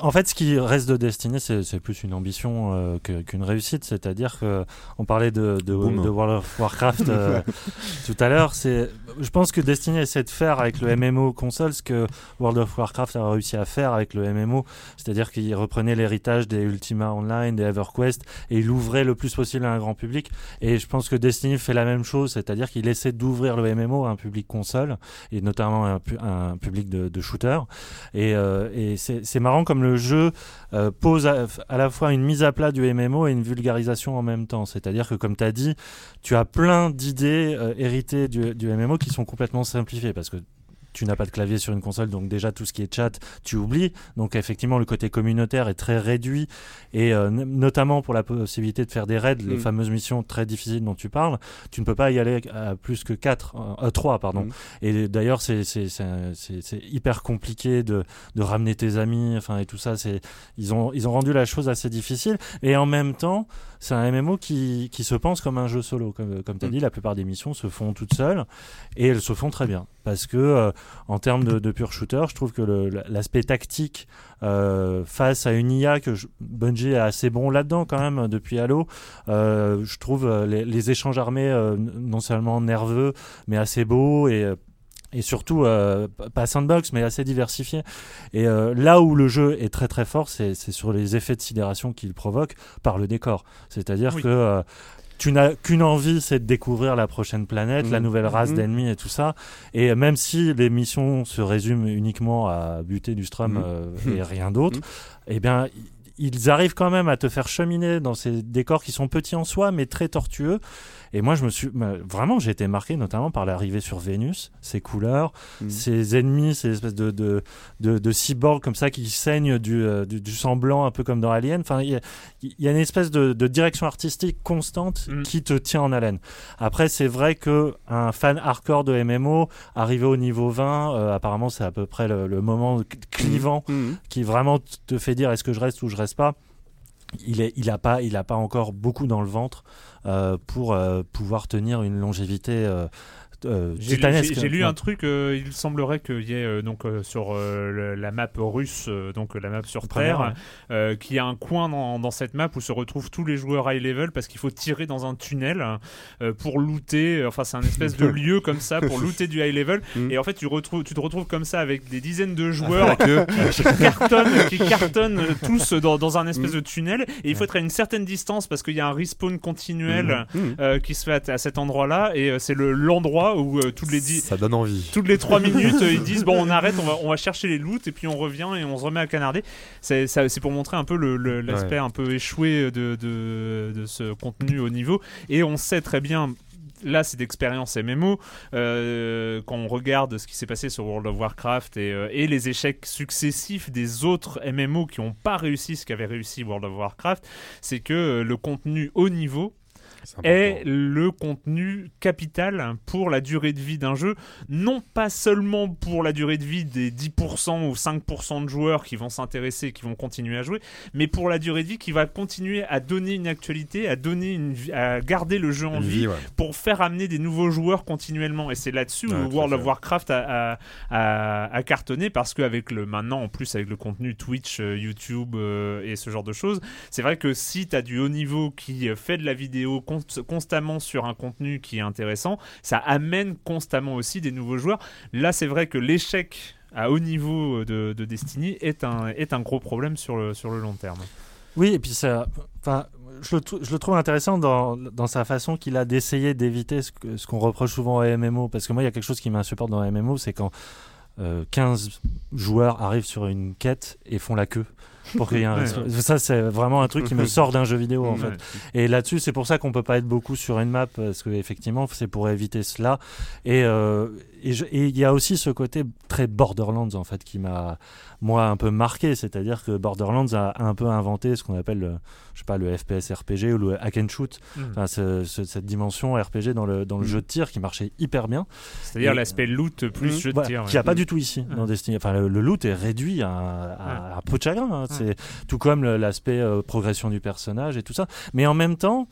en fait, ce qui reste de Destiny, c'est plus une ambition euh, qu'une réussite. C'est-à-dire que on parlait de, de, World of Warcraft euh, tout à l'heure. C'est, je pense que Destiny essaie de faire avec le MMO console ce que World of Warcraft a réussi à faire avec le MMO, c'est-à-dire qu'il reprenait l'héritage des Ultima Online, des EverQuest, et il ouvrait le plus possible à un grand public. Et je pense que Destiny fait la même chose, c'est-à-dire qu'il essaie d'ouvrir le MMO à un public console et notamment un, un public de, de shooter. Et, euh, et c'est marrant comme le jeu euh, pose à, la fois une mise à plat du MMO et une vulgarisation en même temps. C'est-à-dire que, comme tu as dit, tu as plein d'idées euh, héritées du, du MMO qui sont complètement simplifiées parce que tu n'as pas de clavier sur une console, donc déjà tout ce qui est chat, tu oublies. Donc effectivement, le côté communautaire est très réduit, et euh, notamment pour la possibilité de faire des raids, les mm. fameuses missions très difficiles dont tu parles, tu ne peux pas y aller à plus que 4, euh, 3, pardon. Mm. Et d'ailleurs, c'est hyper compliqué de, de, ramener tes amis, enfin et tout ça. C'est ils ont ils ont rendu la chose assez difficile, et en même temps c'est un MMO qui, qui, se pense comme un jeu solo. Comme, comme tu as mm. dit, la plupart des missions se font toutes seules et elles se font très bien. Parce que, euh, en termes de, de, pur shooter, je trouve que l'aspect tactique euh, face à une IA que Bungie est assez bon là-dedans quand même depuis Halo, euh, je trouve euh, les, les échanges armés non seulement nerveux, mais assez beaux et et surtout euh, pas sandbox mais assez diversifié et euh, là où le jeu est très très fort c'est sur les effets de sidération qu'il provoque par le décor. C'est à dire que euh, tu n'as qu'une envie, c'est de découvrir la prochaine planète, la mmh. nouvelle race mmh. d'ennemis et tout ça. Et même si les missions se résument uniquement à buter du strum mmh. et rien d'autre, eh bien, ils arrivent quand même à te faire cheminer dans ces décors qui sont petits en soi, mais très tortueux. Et moi, je me suis vraiment, j'ai été marqué notamment par l'arrivée sur Vénus, ses couleurs, mm. ses ennemis, ces espèces de, de, de, de, cyborgs comme ça qui saignent du, euh, du, sang blanc, un peu comme dans Alien. Enfin, il y, a une espèce de, de direction artistique constante mm. qui te tient en haleine. Après, c'est vrai que un fan hardcore de MMO, arrivé au niveau 20, euh, apparemment, c'est à peu près le, moment clivant mm. qui vraiment te fait dire est-ce que je reste ou je reste pas? Il est, il a pas, il a pas encore beaucoup dans le ventre pour euh, pouvoir tenir une longévité euh, j'ai lu, un truc, euh, il semblerait qu'il y ait euh, donc sur la map russe, donc la map sur Terre, qu'il y a un coin dans, cette map où se retrouvent tous les joueurs high level parce qu'il faut tirer dans un tunnel pour looter. Enfin, c'est un espèce de lieu comme ça pour looter du high level. Mm. Et en fait, tu, retrouves, tu te retrouves comme ça avec des dizaines de joueurs qui, cartonnent, qui cartonnent tous dans, un espèce mm. de tunnel. Et il faut être à une certaine distance parce qu'il y a un respawn continuel mm. qui se fait à, à cet endroit-là. Et c'est l'endroit où euh, toutes les ça donne envie. Toutes les 3 minutes, euh, ils disent bon, on arrête, on va, on va chercher les loots et puis on revient et on se remet à canarder. C'est pour montrer un peu l'aspect un peu échoué de, de, de ce contenu au niveau. Et on sait très bien là c'est d'expérience MMO euh, quand on regarde ce qui s'est passé sur World of Warcraft et, et, les échecs successifs des autres MMO qui n'ont pas réussi ce qu'avait réussi World of Warcraft c'est que le contenu haut niveau est, le contenu capital pour la durée de vie d'un jeu. Non pas seulement pour la durée de vie des 10% ou 5% de joueurs qui vont s'intéresser, qui vont continuer à jouer, mais pour la durée de vie qui va continuer à donner une actualité, à donner une, à garder le jeu en vie, pour faire amener des nouveaux joueurs continuellement. Et c'est là-dessus où World of Warcraft a, a, cartonné parce qu'avec le maintenant en plus avec le contenu Twitch, euh, YouTube euh, et ce genre de choses, c'est vrai que si tu as du haut niveau qui fait de la vidéo constamment sur un contenu qui est intéressant, ça amène constamment aussi des nouveaux joueurs. Là, c'est vrai que l'échec à haut niveau de, Destiny est un, est un gros problème sur le, sur le long terme. Oui, et puis ça, enfin, je, le, trouve intéressant dans, dans sa façon qu'il a d'essayer d'éviter ce, ce qu'on reproche souvent à MMO. Parce que moi, il y a quelque chose qui m'insupporte dans MMO, c'est quand 15 euh, joueurs arrivent sur une quête et font la queue pour qu'il y ait un Ça, c'est vraiment un truc qui me sort d'un jeu vidéo, en fait. Et là-dessus, c'est pour ça qu'on peut pas être beaucoup sur une map, parce que effectivement, c'est pour éviter cela. Et euh, et il y a aussi ce côté très Borderlands, en fait, qui m'a moi un peu marqué, c'est-à-dire que Borderlands a un peu inventé ce qu'on appelle le, je sais pas le FPS RPG ou le hack and shoot, hmm. enfin, cette dimension RPG dans le dans le hmm. jeu de tir qui marchait hyper bien. C'est-à-dire l'aspect loot plus hmm. jeu de tir, qui a pas du tout ici dans Destiny. Enfin le, loot est réduit à, à, peu de chagrin. Hein. C'est tout comme l'aspect euh, progression du personnage et tout ça, mais en même temps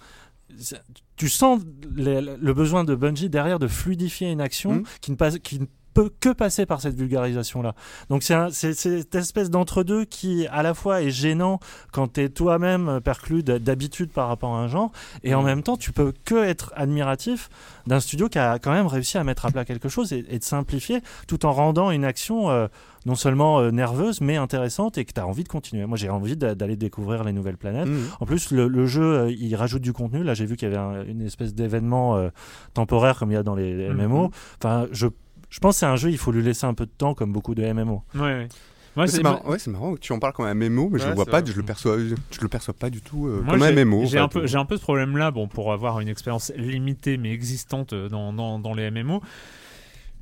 tu sens le, besoin de Bungie derrière de fluidifier une action qui ne passe qui peut que passer par cette vulgarisation-là. Donc c'est un- c'est- c'est cette espèce d'entre-deux qui, à la fois, est gênant quand tu es toi-même perclus d'habitude par rapport à un genre, et en même temps, tu peux que être admiratif d'un studio qui a quand même réussi à mettre à plat quelque chose et, et de simplifier, tout en rendant une action euh, non seulement euh, nerveuse, mais intéressante, et que tu as envie de continuer. Moi, j'ai envie d'a- d'aller découvrir les nouvelles planètes. Mhm. En plus, le, le jeu, euh, il rajoute du contenu. Là, j'ai vu qu'il y avait un- une espèce d'événement euh, temporaire comme il y a dans les. MMO. Enfin, je, je pense que c'est un jeu, il faut lui laisser un peu de temps, comme beaucoup de MMO. Ouais, ouais. C'est marrant, ouais, c'est marrant que tu en parles comme un MMO, mais je le vois pas, je le perçois, je le perçois pas du tout euh, Moi, comme un MMO. J'ai un, peu, j'ai un peu ce problème-là, bon, pour avoir une expérience limitée mais existante euh, dans, dans, dans les MMO.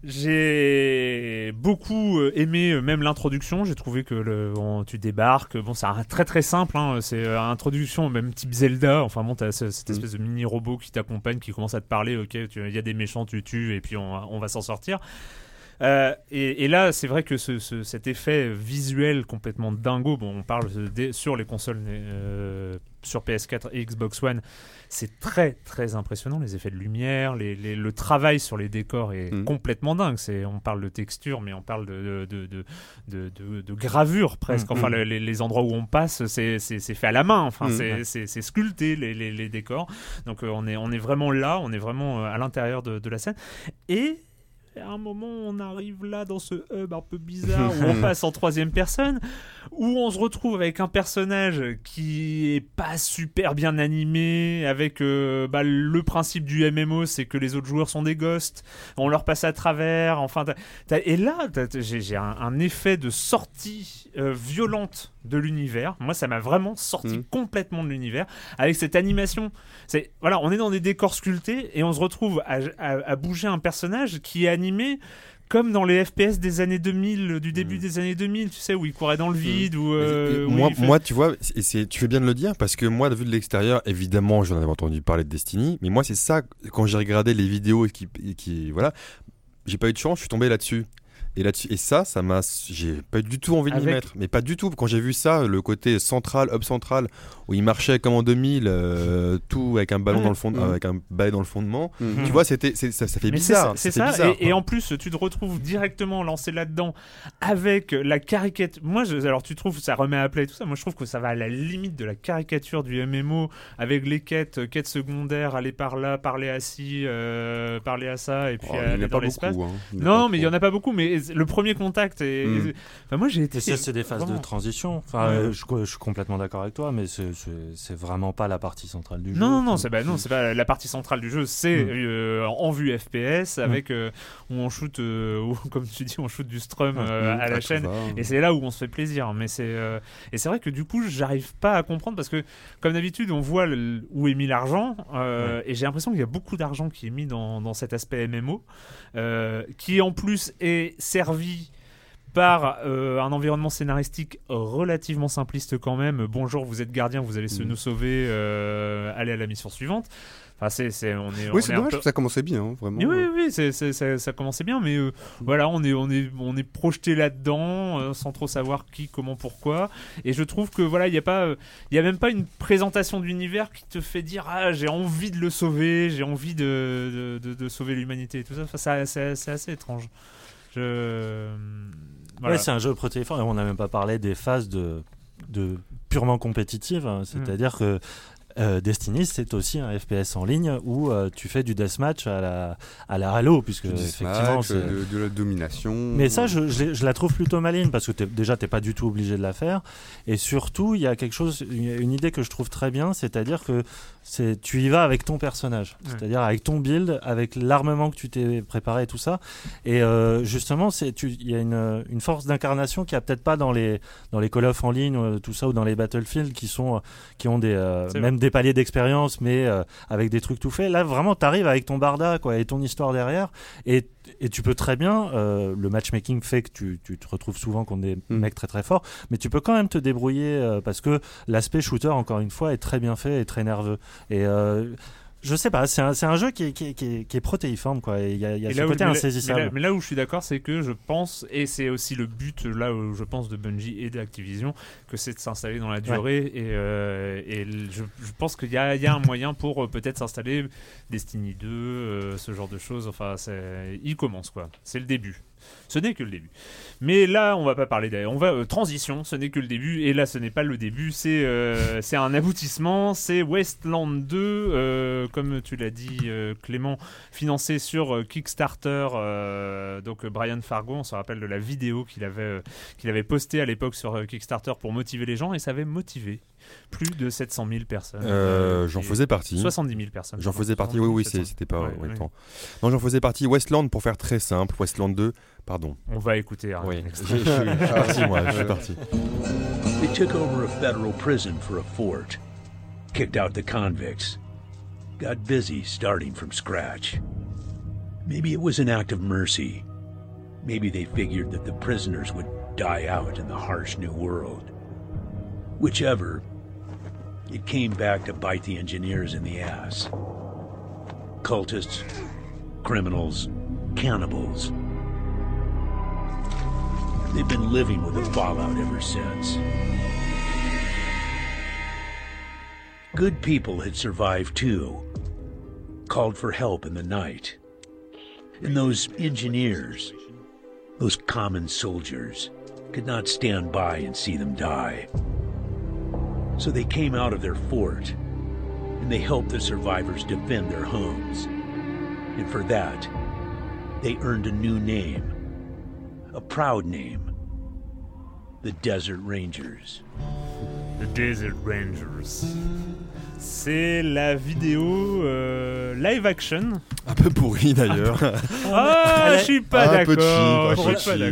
J'ai beaucoup euh, aimé euh, même l'introduction. J'ai trouvé que le, bon, tu débarques. Bon, c'est très très simple. hein, c'est euh, introduction même type Zelda. Enfin bon, t'as ce- cette Mm. espèce de mini robot qui t'accompagne, qui commence à te parler. Ok, il y a des méchants, tu tues et puis on, va- on va s'en sortir. Euh, et, et là, c'est vrai que ce, ce- cet effet visuel complètement dingo, bon, on parle sur les consoles euh, sur PS4 et Xbox One, c'est très très impressionnant. Les effets de lumière, les, les- le travail sur les décors est Mhm. complètement dingue. C'est, on parle de texture, mais on parle de, de, de, de, gravure presque. Mhm. Enfin, le- les, les endroits où on passe, c'est, fait à la main. Enfin, c'est, sculpté les, les, décors. Donc, euh, on, est, on est vraiment là, on est vraiment euh, à l'intérieur de, de la scène. Et à un moment, on arrive là dans ce hub un peu bizarre où on passe en troisième personne, où on se retrouve avec un personnage qui est pas super bien animé, avec euh, bah, le principe du MMO, c'est que les autres joueurs sont des ghosts, on leur passe à travers, enfin, t'as- t'as- et là, t'as- j'ai un, un effet de sortie euh, violente de l'univers. Moi, ça m'a vraiment sorti Mhm. complètement de l'univers avec cette animation. C'est voilà, on est dans des décors sculptés et on se retrouve à, à- à bouger un personnage qui est animé comme dans les FPS des années 2000, du début Mhm. des années 2000, tu sais, où il courait dans le vide, où, euh, Et où moi, fait- moi, tu vois, et c'est, tu fais bien de le dire parce que moi, vu de l'extérieur, évidemment, j'en avais entendu parler de Destiny, mais moi, c'est ça quand j'ai regardé les vidéos qui, qui voilà, j'ai pas eu de chance, je suis tombé là-dessus. Et là-dessus, et ça, ça m'a, j'ai pas du tout envie de m'y Avec- mettre, mais pas du tout. Quand j'ai vu ça, le côté central, hub central, où il marchait comme en 2000, euh, tout avec un ballon Ouais. dans le fond, Mhm. avec un balai dans le fondement. Mhm. Tu vois, c'était, ça, ça fait Mais bizarre. c'est ça. bizarre, et, en plus, tu te retrouves directement lancé là-dedans avec la caricature. Moi, je- alors tu trouves ça remet à plat et tout ça. Moi, je trouve que ça va à la limite de la caricature du MMO avec les quêtes, quêtes secondaires, aller par là, parler à ci, euh, parler à ça, et puis Oh, aller a dans l'espace. hein. Non, mais il y en a pas beaucoup. Mais le premier contact, et, Mm. enfin, moi j'ai été. Et c'est c'est des phases de transition. Enfin, Ouais. euh, je, je suis complètement d'accord avec toi, mais c'est- vraiment pas la partie centrale du jeu. Non, non, non, c'est bah, non, c'est pas la partie centrale du jeu, c'est Mm. euh, en vue FPS avec euh, où on shoot, euh, où, comme tu dis, on shoot du strum euh, Mhm. à la Ah, chaîne. va. Et c'est là où on se fait plaisir. Mais c'est euh, et c'est vrai que du coup, j'arrive pas à comprendre parce que comme d'habitude, on voit le- où est mis l'argent euh, et j'ai l'impression qu'il y a beaucoup d'argent qui est mis dans, dans cet aspect MMO, euh, qui en plus est servi par euh, un environnement scénaristique relativement simpliste quand même. Bonjour, vous êtes gardien, vous allez se Mhm. nous sauver, euh, allez à la mission suivante. Enfin, c'est, c'est, on est, Oui, est c'est dommage, peu- ça commençait bien, hein, vraiment. oui, oui, oui, c'est- c'est- ça, ça commençait bien, mais euh, voilà, on est, on est, on est projeté là-dedans euh, sans trop savoir qui, comment, pourquoi. Et je trouve que voilà, il n'y a pas, euh, il y a même pas une présentation d'univers qui te fait dire ah j'ai envie de le sauver, j'ai envie de, de, de- de sauver l'humanité et tout ça. Enfin, ça c'est assez étrange. Je, voilà. Ouais, c'est un jeu protéiforme. et On n'a même pas parlé des phases de, de purement compétitives. hein. C'est-à-dire que euh, Destiny, c'est aussi un FPS en ligne où euh, tu fais du deathmatch à la, à la Halo, puisque Du effectivement, c'est- de, de la domination. Mais ça, je, je la trouve plutôt maligne parce que t'es- déjà, t'es pas du tout obligé de la faire. Et surtout, il y a quelque chose, une idée que je trouve très bien, c'est-à-dire que tu y vas avec ton personnage, Ouais. c'est-à-dire avec ton build, avec l'armement que tu t'es préparé et tout ça. Et euh, justement, il y a une, une force d'incarnation qui a peut-être pas dans les dans les Call of en ligne, euh, tout ça, ou dans les Battlefield qui sont qui ont des euh, même des paliers d'expérience, mais euh, avec des trucs tout faits. Là, vraiment, t'arrives avec ton barda, quoi, et ton histoire derrière, et et tu peux très bien, euh, le matchmaking fait que tu, tu te retrouves souvent contre des Mm. mecs très très forts, mais tu peux quand même te débrouiller euh, parce que l'aspect shooter, encore une fois, est très bien fait et très nerveux. Et je sais pas, c'est un, un jeu qui est, qui est, qui est, qui est protéiforme, quoi. Il y a, il y a Et ce là où- côté insaisissable. Mais là, mais là où je suis d'accord, c'est que je pense, et c'est aussi le but là où je pense de Bungie et d'Activision, que c'est de s'installer dans la durée. Et, euh, et je, je pense qu'il y y a un moyen pour euh, peut-être s'installer Destiny 2, euh, ce genre de choses. Enfin, il commence quoi. C'est le début. Ce n'est que le début. Mais là, on va pas parler d'ailleurs. On va euh, transition. Ce n'est que le début. Et là, ce n'est pas le début. C'est euh, un aboutissement. C'est Westland 2, euh, comme tu l'as dit, Clément, financé sur Kickstarter. donc Brian Fargo, on se rappelle de la vidéo qu'il avait qu'il avait postée à l'époque sur Kickstarter pour motiver les gens, et ça avait motivé plus de 700 000 personnes. Euh, J'en Et faisais partie. 70 000 personnes. J'en je faisais partie, oui, oui, 700 000. c'est- c'était pas. Ouais, ouais. Non, j'en faisais partie. Westland, pour faire très simple, Westland 2, pardon. On va écouter. hein, Oui, l'extrait. je je suis parti, moi, je suis parti. They took over a federal prison for a fort, kicked out the convicts, got busy starting from scratch. Maybe it was an act of mercy. Maybe they figured that the prisoners would die out in the harsh new world. Whichever, it came back to bite the engineers in the ass. Cultists, criminals, cannibals. They've been living with the fallout ever since. Good people had survived too, called for help in the night. And those engineers, those common soldiers, could not stand by and see them die. So they came out of their fort and they helped the survivors defend their homes. And for that, they earned a new name, a proud name the Desert Rangers. The Desert Rangers. C'est la vidéo euh, live action. Un peu pourri d'ailleurs. Ah, est- je suis pas d'accord.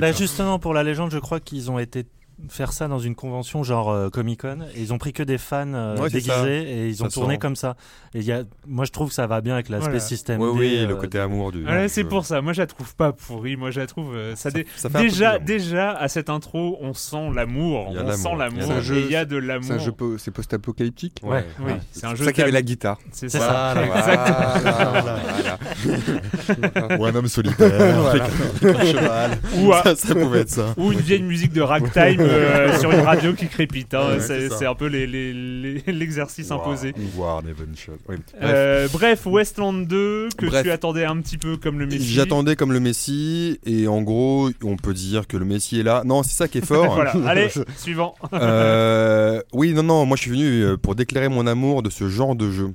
Bah, justement, pour la légende, je crois qu'ils ont été faire ça dans une convention genre Comic Con et ils ont pris que des fans euh, Ouais, déguisés et ils ont Ça tourné sent. comme ça. Et il y a, moi je trouve que ça va bien avec l'aspect Voilà. système. Oui, oui, D, le euh, côté amour du. Ouais, du c'est pour ça. Moi, je la trouve pas pourrie. Moi, je la trouve. euh, ça, Ça- dé- ça fait un peu déjà, déjà à cette intro, on sent l'amour. On sent l'amour. Il y a de C'est un l'amour. jeu po- c'est post-apocalyptique. Ouais. Oui, Ouais. c'est un C'est jeu. ça qu'il y avait la guitare. C'est ça. Ou un homme solitaire. Voilà. avec un cheval. Ou, à- ça, ça pouvait être ça. ou une vieille musique de ragtime euh, sur une radio qui crépite. hein. Ouais, c'est c'est ça. c'est un peu les- les- les- l'exercice imposé. War, Neven Shot. Oui. Bref. Euh, bref, Westland 2, que Bref. tu attendais un petit peu comme le Messi. J'attendais comme le Messi et en gros on peut dire que le Messi est là. Non c'est ça qui est fort. voilà, allez, suivant. Euh, oui non non moi je suis venu pour déclarer mon amour de ce genre de jeu.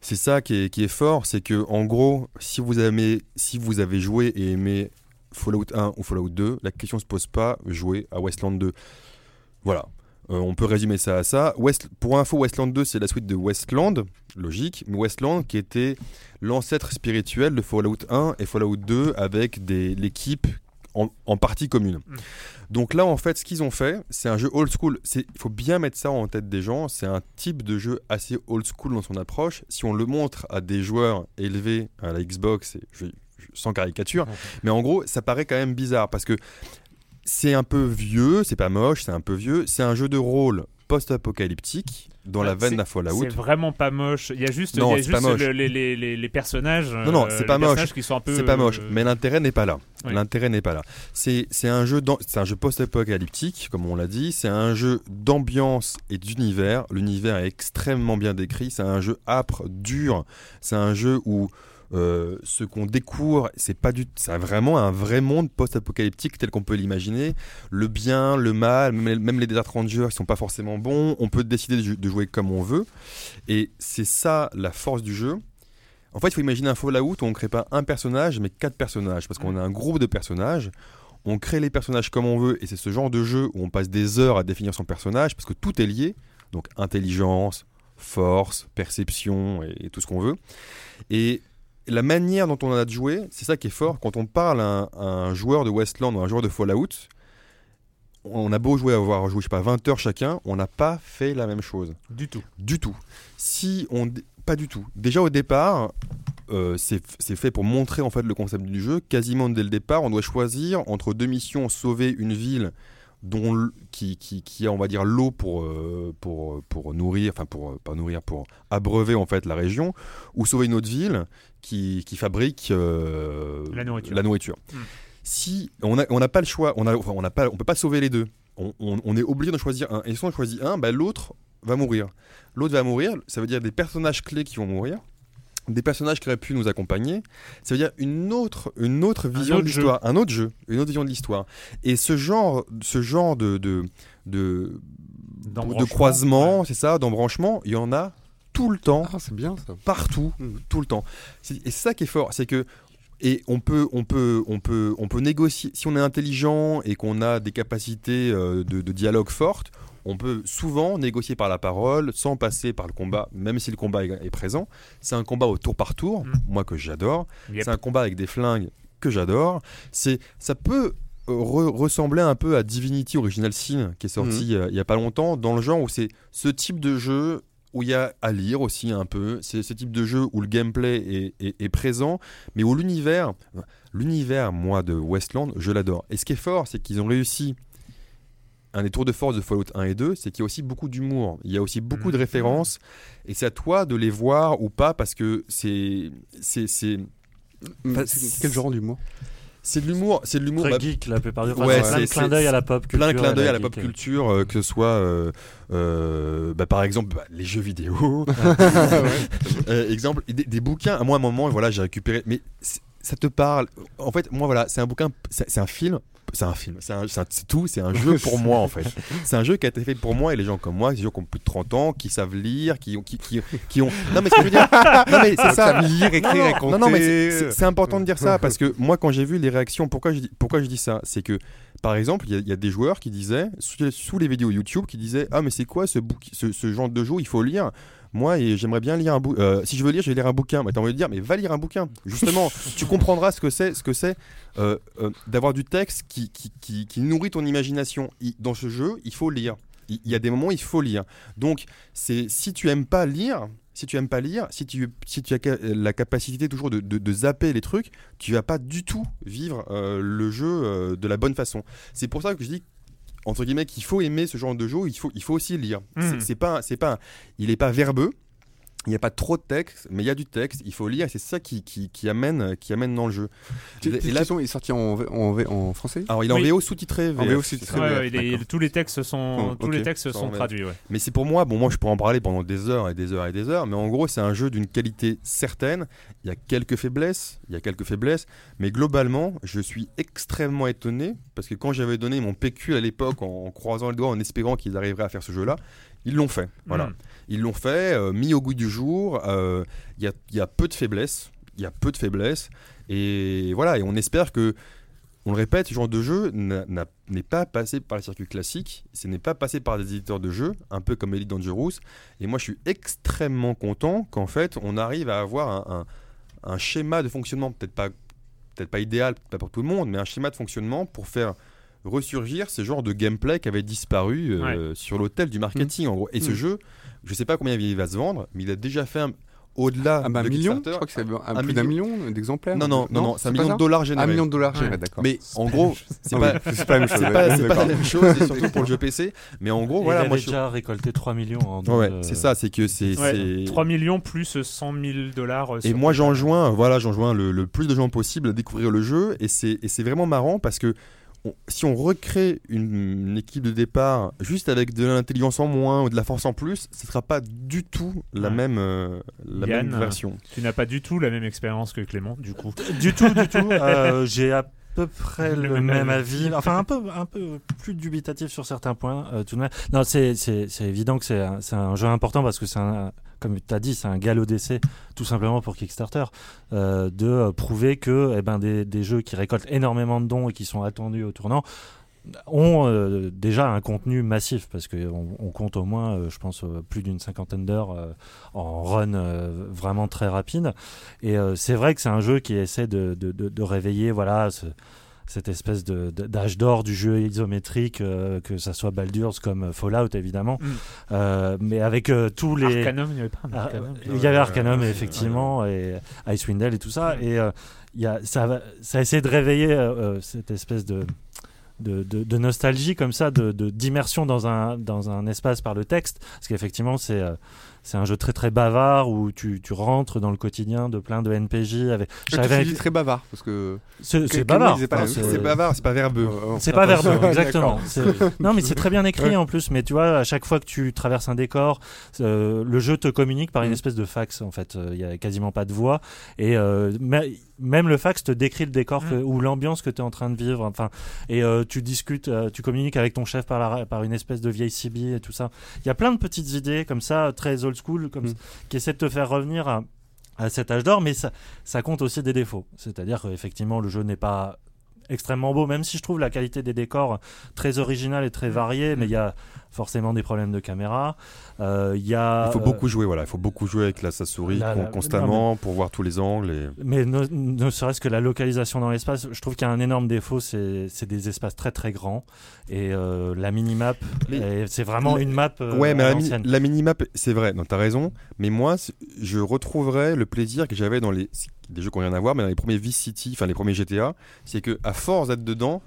C'est ça qui est, qui est fort, c'est que en gros si vous avez si vous avez joué et aimé Fallout 1 ou Fallout 2, la question se pose pas jouer à Westland 2. Voilà. Euh, on peut résumer ça à ça. West, pour info, Westland 2, c'est la suite de Westland, logique, mais Westland qui était l'ancêtre spirituel de Fallout 1 et Fallout 2 avec l'équipe en, en partie commune. Mm. Donc là, en fait, ce qu'ils ont fait, c'est un jeu old school. Il faut bien mettre ça en tête des gens. C'est un type de jeu assez old school dans son approche. Si on le montre à des joueurs élevés à la Xbox, et je, je- sans caricature, mais en gros, ça paraît quand même bizarre parce que c'est un peu vieux, c'est pas moche, c'est un peu vieux. C'est un jeu de rôle post-apocalyptique dans la veine d'un Fallout. C'est vraiment pas moche. Il y a juste, Non, y a juste le- les, les, les, les personnages. Non, non, euh, c'est pas moche. personnages qui sont un peu. C'est pas moche, euh, mais l'intérêt n'est pas là. Oui. L'intérêt n'est pas là. C'est c'est un jeu dans- c'est un jeu post-apocalyptique, comme on l'a dit. C'est un jeu d'ambiance et d'univers. L'univers est extrêmement bien décrit. C'est un jeu âpre, dur. C'est un jeu où euh, ce qu'on découvre, c'est pas du, c'est vraiment un vrai monde post-apocalyptique tel qu'on peut l'imaginer. Le bien, le mal, même les, même les Desert Rangers qui sont pas forcément bons. On peut décider de, jou- de jouer comme on veut. Et c'est ça la force du jeu. En fait, il faut imaginer un Fallout où on ne crée pas un personnage, mais quatre personnages, parce qu'on a un groupe de personnages. On crée les personnages comme on veut, et c'est ce genre de jeu où on passe des heures à définir son personnage, parce que tout est lié. Donc intelligence, force, perception, et, et tout ce qu'on veut. Et la manière dont on a de jouer, c'est ça qui est fort. Quand on parle à un, à un joueur de Westland ou à un joueur de Fallout, on a beau jouer, avoir joué, je sais pas, 20 heures chacun, on n'a pas fait la même chose. Du tout. Du tout. Si on pas du tout. Déjà au départ, euh, c'est fait pour montrer en fait le concept du jeu. Quasiment dès le départ, on doit choisir entre deux missions sauver une ville dont qui, qui, qui a on va dire l'eau pour, euh, pour pour nourrir enfin pour pas nourrir pour abreuver en fait la région ou sauver une autre ville qui, qui fabrique euh, La nourriture. la nourriture. Hmm. Si on a on n'a pas le choix, on a enfin, on n'a pas on peut pas sauver les deux. On, on- on est obligé de choisir un et si on choisit un, bah, l'autre va mourir. L'autre va mourir, ça veut dire des personnages clés qui vont mourir. des personnages qui auraient pu nous accompagner, ça veut dire une autre, une autre vision autre de l'histoire, un autre jeu, une autre vision de l'histoire. Et ce genre, ce genre de, de, de, de croisement, ouais. c'est ça, d'embranchement, il y en a tout le temps, Ah, c'est bien ça. partout, tout le temps. Et c'est ça qui est fort, c'est que et on peut, on peut, on peut, on peut négocier. Si on est intelligent et qu'on a des capacités euh, de, de dialogue fortes, on peut souvent négocier par la parole, sans passer par le combat, même si le combat est, présent. C'est un combat au tour par tour, Mm. moi que j'adore. Yep. C'est un combat avec des flingues que j'adore. C'est, ça peut euh, re- ressembler un peu à Divinity Original Sin qui est sorti euh, il y a pas longtemps, dans le genre où c'est ce type de jeu où il y a à lire aussi un peu. C'est ce type de jeu où le gameplay est, est- est présent, mais où l'univers, l'univers, moi, de Westland, je l'adore. Et ce qui est fort, c'est qu'ils ont réussi. Un des tours de force de Fallout 1 et 2, c'est qu'il y a aussi beaucoup d'humour. Il y a aussi beaucoup de Mhm. références. Et c'est à toi de les voir ou pas, parce que c'est. c'est, c'est- Quel genre d'humour? C'est de l'humour. C'est de l'humour. Très bah, geek la plupart du temps. Ouais, plein de clins d'œil à la pop culture. plein de clins et d'œil à la pop geek. culture, euh, que ce soit euh, euh, bah, par exemple bah, les jeux vidéo, Euh, exemple des, des bouquins. Moi, à un moment, voilà, j'ai récupéré, mais ça te parle. En fait, moi, voilà, c'est un bouquin, c'est un film. C'est un film, c'est tout, c'est un jeu pour moi en fait. C'est un jeu qui a été fait pour moi et les gens comme moi, des gens qui ont plus de 30 ans, qui savent lire, qui ont. Qui, qui, qui ont... Non mais ce que je veux dire, non mais c'est ça. lire, écrire, et Non, non, non, mais c'est- important de dire ça parce que moi, quand j'ai vu les réactions, pourquoi je dis, pourquoi je dis ça? C'est que, par exemple, il y, a- il y a des joueurs qui disaient, sous, sous les vidéos YouTube, qui disaient Ah, mais c'est quoi ce, ce, ce genre de jeu? Il faut lire. Moi, j'aimerais bien lire un bouquin. si je veux lire, je vais lire un bouquin. Mais t'as envie de dire, mais va lire un bouquin. Justement, tu comprendras ce que c'est, ce que c'est euh, euh, d'avoir du texte qui, qui, qui, qui nourrit ton imagination. Il- dans ce jeu, il faut lire. Il il y a des moments où il faut lire. Donc, c'est si tu aimes pas lire, si tu aimes pas lire, si tu, si tu as la capacité toujours de, de- de zapper les trucs, tu vas pas du tout vivre euh, le jeu euh, de la bonne façon. C'est pour ça que je dis entre guillemets qu'il faut aimer ce genre de jeu, il faut, il faut aussi lire. C'est- C'est pas, c'est pas, il est pas verbeux. Il n'y a pas trop de texte, mais il y a du texte. Il faut lire. et C'est ça qui, qui, qui amène, qui amène dans le jeu. Et là- il est sorti en, français? Alors, il est en Oui. VO sous-titré. En VO sous-titré. Ouais, ouais, les- tous les textes sont, Oh, tous les textes traduits. Ouais. Mais c'est pour moi, bon, moi je pourrais en parler pendant des heures et des heures et des heures, mais en gros, c'est un jeu d'une qualité certaine. Il y a quelques faiblesses, il y a quelques faiblesses, mais globalement, je suis extrêmement étonné parce que quand j'avais donné mon PQ à l'époque en, en croisant les doigts, en espérant qu'ils arriveraient à faire ce jeu-là, ils l'ont fait. Voilà. Mm. Ils l'ont fait, euh, mis au goût du jour. euh, Il y, a, il y a peu de faiblesses. Il y a peu de faiblesses. Et voilà, et on espère que, on le répète, ce genre de jeu n'est pas passé par le circuit classique. Ce n'est pas passé par des éditeurs de jeux, un peu comme Elite Dangerous. Et moi, je suis extrêmement content qu'en fait, on arrive à avoir un, un- un schéma de fonctionnement, peut-être pas, peut-être pas idéal, pas pour tout le monde, mais un schéma de fonctionnement pour faire ressurgir ce genre de gameplay qui avait disparu euh, sur l'hôtel du marketing en gros. Et ce Mm. jeu, je sais pas combien il va se vendre, mais il a déjà fait un- au-delà Ah bah, un de million Je Kickstarter. crois que c'est un, un plus d'un million d'exemplaires. Non, non, non, non, c'est un million de dollars Un générés. million de dollars, générés, d'accord. Mais en gros, c'est Ah pas, c'est pas la même chose. c'est pas, la même chose, surtout pour le jeu PC. Mais en gros, Et voilà, il moi déjà récolté 3 millions en Ouais, c'est ça, c'est que c'est. Ouais, c'est- 3 millions plus 100 000 dollars. euh, Et moi j'enjoins, voilà, j'enjoins le, le plus de gens possible à découvrir le jeu et c'est et c'est vraiment marrant parce que on- si on recrée une, une équipe de départ juste avec de l'intelligence en moins ou de la force en plus, ce sera pas du tout la Ouais. même euh, la Yann, même version. Tu n'as pas du tout la même expérience que Clément, du coup. Du tout, du tout. Euh, J'ai à peu près Le le, même même avis. Enfin, un peu, un peu plus dubitatif sur certains points. euh, tout de même. Non, c'est c'est- c'est évident que c'est un, c'est un jeu important parce que c'est un, comme tu as dit, c'est un galop d'essai, tout simplement pour Kickstarter, euh, de euh, prouver que eh ben, des, des jeux qui récoltent énormément de dons et qui sont attendus au tournant ont euh, déjà un contenu massif parce qu'on on compte au moins, je pense, plus d'une cinquantaine d'heures en run vraiment très rapide. Et c'est vrai que c'est un jeu qui essaie de, de, de, réveiller voilà, cette espèce de- d'âge d'or du jeu isométrique, euh, que ça soit Baldur's comme Fallout évidemment, Mm. Euh, mais avec euh, tous les... Arcanum, il n'y avait pas un Ah, Arcanum il y avait Arcanum effectivement et Icewind Dale et tout ça et euh, il y a ça ça essaie de réveiller euh, euh, cette espèce de de, de- de nostalgie comme ça, de d'immersion dans un, dans un espace par le texte. Parce qu'effectivement, c'est euh, c'est un jeu très très bavard où tu, tu rentres dans le quotidien de plein de NPJ. Avec... Suis très bavard parce que. C'est bavard. pas Enfin, c'est- bavard, c'est pas verbeux. C'est pas verbeux, exactement. Non, mais c'est très bien écrit en plus. Mais tu vois, à chaque fois que tu traverses un décor, euh, le jeu te communique par une Mm. espèce de fax. En fait, Euh, il y a quasiment pas de voix et euh, mais- même le fax te décrit le décor que- ou l'ambiance que tu es en train de vivre. Enfin, et euh, tu discutes, euh, tu communiques avec ton chef par, la, par une espèce de vieille CB et tout ça. Il y a plein de petites idées comme ça, très old school, comme Mm. qui essaient de te faire revenir à à cet âge d'or, mais ça, ça compte aussi des défauts. C'est-à-dire qu'effectivement, le jeu n'est pas extrêmement beau, même si je trouve la qualité des décors très originale et très variée, mais il y a forcément des problèmes de caméra. Euh, Il y a, Il faut euh, beaucoup jouer, voilà. Il faut beaucoup jouer avec la sa souris la- con- la- constamment pour voir tous les angles. Et... mais ne, ne serait-ce que la localisation dans l'espace, je trouve qu'il y a un énorme défaut, c'est c'est des espaces très très grands et euh, la minimap, c'est vraiment une map euh, ouais, mais la, minimap, c'est vrai, non, t'as raison. Mais moi, je retrouverais le plaisir que j'avais dans les des jeux qui n'ont rien à voir, mais dans les premiers Vice City, enfin les premiers GTA, c'est que à force d'être dedans.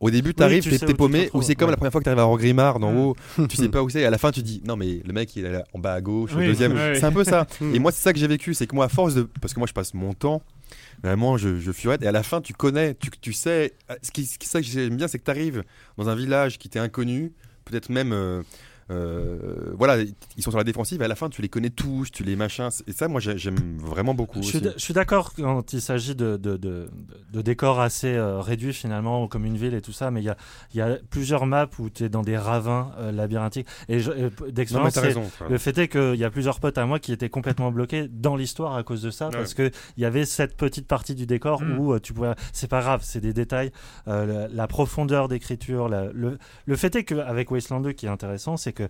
Au début, t'arrives, tu t'es t'es où tu te paumé, ou c'est comme ouais. la première fois que t'arrives à Rogrimard d'en Mm. haut, tu sais pas où c'est, et à la fin tu dis, non mais le mec il est là, en bas à gauche, Oui, au deuxième, c'est un peu ça. Et moi c'est ça que j'ai vécu, c'est que moi à force de, parce que moi je passe mon temps, vraiment je, je furette, et à la fin tu connais, tu, tu sais, ce qui, ce qui ça que j'aime bien c'est que t'arrives dans un village qui t'est inconnu, peut-être même... euh, euh, voilà, ils sont sur la défensive. Et à la fin, tu les connais tous, tu les machins. Et ça, moi, j'ai- j'aime vraiment beaucoup. Je suis, d'accord quand il s'agit de, de, de, de décors assez euh, réduits finalement, comme une ville et tout ça, mais il y a, y a plusieurs maps où tu es dans des ravins euh, labyrinthiques. Et d'expérience, le fait est qu'il y a plusieurs potes à moi qui étaient complètement bloqués dans l'histoire à cause de ça, Ouais. parce que il y avait cette petite partie du décor Mm. où tu pouvais. C'est pas grave, c'est des détails. La, la profondeur d'écriture, le, le fait est qu'avec Wasteland 2, qui est intéressant, c'est que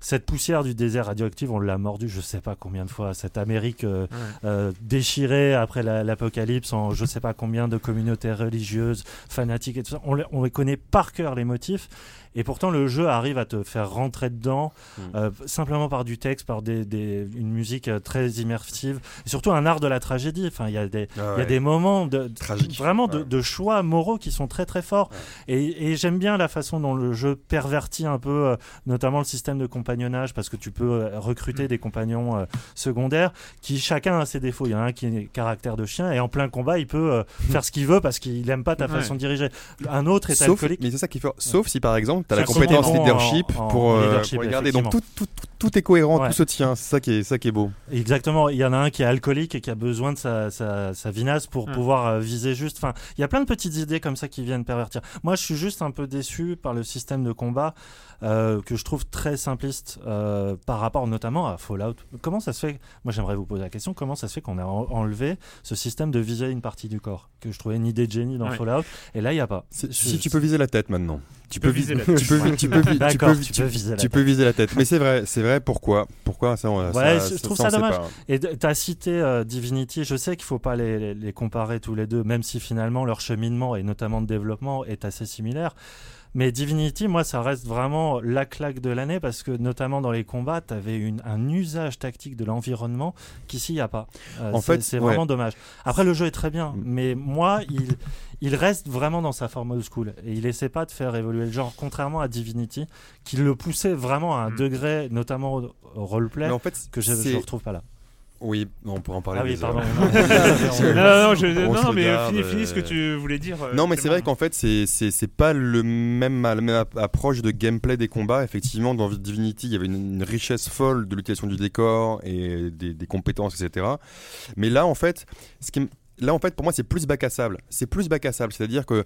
cette poussière du désert radioactif, on l'a mordu, je sais pas combien de fois. Cette Amérique euh, euh, déchirée après la- l'apocalypse en je sais pas combien de communautés religieuses, fanatiques et tout ça. On, on les connaît par cœur les motifs. Et pourtant, le jeu arrive à te faire rentrer dedans Mm. euh, simplement par du texte, par des, des- une musique euh, très immersive, et surtout un art de la tragédie. Enfin, il y a des, Ah y a des moments de, Tragique. vraiment de, Ouais. de choix moraux qui sont très très forts. Et, et j'aime bien la façon dont le jeu pervertit un peu, euh, notamment le système de compagnonnage, parce que tu peux recruter des compagnons euh, secondaires qui chacun a ses défauts. Il y en a un qui est caractère de chien et en plein combat, il peut euh, faire ce qu'il veut parce qu'il aime pas ta façon de diriger. Un autre est Sauf, alcoolique. mais c'est ça qui fait. Sauf si par exemple, t'as la Sauf compétence bon leadership en- en pour, euh, leadership, pour regarder. Donc tout, tout, tout, tout est cohérent, Ouais. tout se tient. C'est ça qui est, ça qui est beau. Exactement, il y en a un qui est alcoolique et qui a besoin de sa, sa, sa vinasse pour Hmm. pouvoir euh, viser juste. Enfin, il y a plein de petites idées comme ça qui viennent pervertir. Moi, je suis juste un peu déçu par le système de combat euh, que je trouve très simpliste euh, par rapport notamment à Fallout. Comment ça se fait Moi, j'aimerais vous poser la question comment ça se fait qu'on a en- enlevé ce système de viser une partie du corps que je trouvais une idée de génie dans Ouais. Fallout et là, il n'y a pas. Si, Je- tu peux viser la tête maintenant. Tu peux viser vi- la tête. Tu peux, viser la tu tête. peux viser la tête. Mais c'est vrai, c'est vrai. Pourquoi? Pourquoi ça, on- Ouais, ça- je trouve ça sait dommage. Et tu as cité euh, Divinity, je sais qu'il faut pas les, les- les comparer tous les deux, même si finalement leur cheminement et notamment de développement est assez similaire. Mais Divinity, moi, ça reste vraiment la claque de l'année parce que notamment dans les combats, tu avais un usage tactique de l'environnement qu'ici, il n'y a pas. Euh, En fait, c'est ouais. vraiment dommage. Après, le jeu est très bien, Mm. mais moi, il, il reste vraiment dans sa forme old school et il essaie pas de faire évoluer le genre, contrairement à Divinity, qui le poussait vraiment à un Mm. degré, notamment au, roleplay, Mais en fait, que je ne retrouve pas là. Oui, on pourra en parler. Ah oui, pardon. Non, non, non, je- On non, se mais regarde, finis, finis ce que euh, tu voulais dire. euh, Non, mais c'est vrai qu'en fait, c'est pas le même la même ap- approche de gameplay des combats. Effectivement, dans Divinity, il y avait une, une richesse folle de l'utilisation du décor et des, des compétences, etc. Mais là, en fait, ce qui, là, en fait, pour moi, c'est plus bac à sable. C'est plus bac à sable, c'est-à-dire que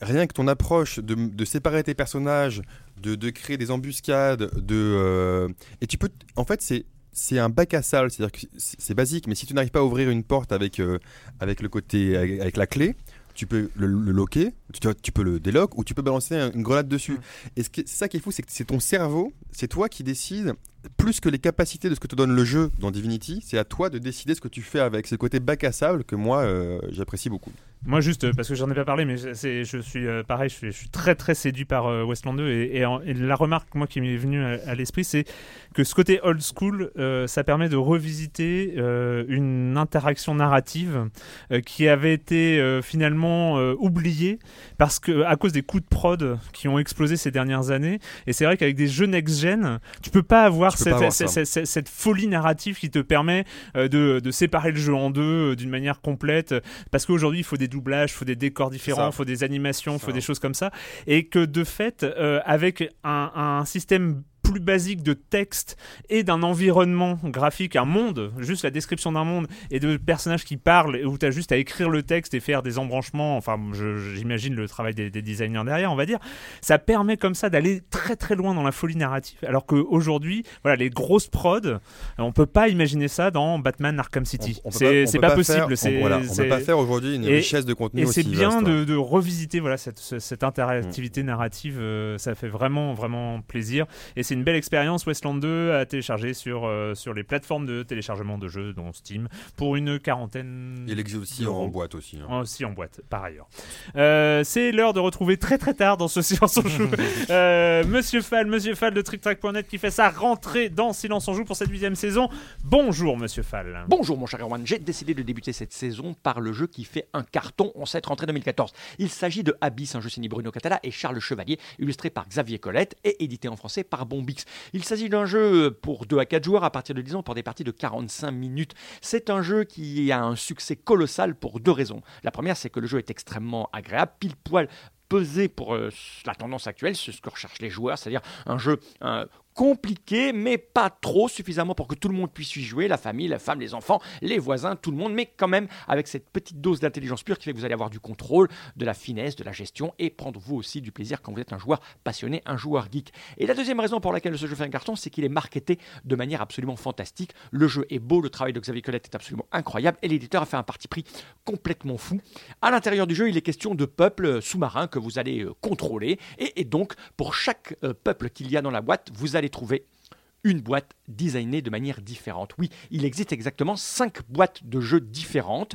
rien que ton approche de, de séparer tes personnages, de, de créer des embuscades, de euh, et tu peux, en fait, c'est c'est un bac à sable, c'est-à-dire que c'est basique, mais si tu n'arrives pas à ouvrir une porte avec, euh, avec le côté, avec, avec la clé, tu peux le, le locker, tu, tu peux le délock ou tu peux balancer un- une grenade dessus. Et ce qui est- c'est ça qui est fou, c'est que c'est ton cerveau, c'est toi qui décides, plus que les capacités de ce que te donne le jeu dans Divinity, c'est à toi de décider ce que tu fais avec. C'est le côté bac à sable que moi, euh, j'apprécie beaucoup. Moi, juste euh, parce que j'en ai pas parlé, mais je suis euh, pareil, je suis, je suis très très séduit par euh, Westland 2 et, et en- et la remarque moi qui m'est venue à, à l'esprit, c'est que ce côté old school, euh, ça permet de revisiter euh, une interaction narrative euh, qui avait été finalement oubliée parce que à cause des coups de prod qui ont explosé ces dernières années. Et c'est vrai qu'avec des jeux next-gen, tu peux pas avoir cette, pas avoir cette- ça. cette- cette folie narrative qui te permet de, de séparer le jeu en deux d'une manière complète. Parce qu'aujourd'hui, il faut des doublages, il faut des décors différents, il faut des animations, il faut Ça. des choses comme ça. Et que de fait, avec un, un système plus basique de texte et d'un environnement graphique, un monde, juste la description d'un monde et de personnages qui parlent, où tu as juste à écrire le texte et faire des embranchements, enfin j'imagine le travail des, des designers derrière, on va dire, ça permet comme ça d'aller très très loin dans la folie narrative. Alors qu'aujourd'hui, voilà, les grosses prods, on peut pas imaginer ça dans Batman Arkham City. On- on C'est on pas, faire- possible. on- c'est- voilà, on peut pas faire aujourd'hui une Et- richesse de contenu et c'est bien de, de revisiter voilà cette, ce- cette interactivité narrative. euh, ça fait vraiment vraiment plaisir. Et c'est une belle expérience Westland 2 à télécharger sur euh, sur les plateformes de téléchargement de jeux, dont Steam, pour une quarantaine. Il existe aussi en boîte aussi. hein. Aussi en boîte, par ailleurs. Euh, c'est l'heure de retrouver très très tard dans ce Silence on joue euh, Monsieur Fall, Monsieur Fall de TrickTrack.net qui fait sa rentrée dans Silence on joue pour cette huitième saison. Bonjour Monsieur Fall. Bonjour mon cher Erwan, j'ai décidé de débuter cette saison par le jeu qui fait un carton en cette rentrée 2014. Il s'agit de Abyss, un jeu signé Bruno Catala et Charles Chevalier, illustré par Xavier Colette et édité en français par Il s'agit d'un jeu pour 2 à 4 joueurs à partir de 10 ans pour des parties de 45 minutes. C'est un jeu qui a un succès colossal pour deux raisons. La première, c'est que le jeu est extrêmement agréable, pile poil pesé pour euh, la tendance actuelle, c'est ce que recherchent les joueurs, c'est-à-dire un jeu compliqué, mais pas trop suffisamment pour que tout le monde puisse y jouer, la famille, la femme, les enfants, les voisins, tout le monde, mais quand même avec cette petite dose d'intelligence pure qui fait que vous allez avoir du contrôle, de la finesse, de la gestion et prendre vous aussi du plaisir quand vous êtes un joueur passionné, un joueur geek. Et la deuxième raison pour laquelle ce jeu fait un carton, c'est qu'il est marketé de manière absolument fantastique. Le jeu est beau, le travail de Xavier Colette est absolument incroyable et l'éditeur a fait un parti pris complètement fou. À l'intérieur du jeu, il est question de peuples sous-marins que vous allez euh, contrôler et, donc pour chaque euh, peuple qu'il y a dans la boîte, vous allez trouver une boîte designée de manière différente. Oui, il existe exactement cinq boîtes de jeux différentes.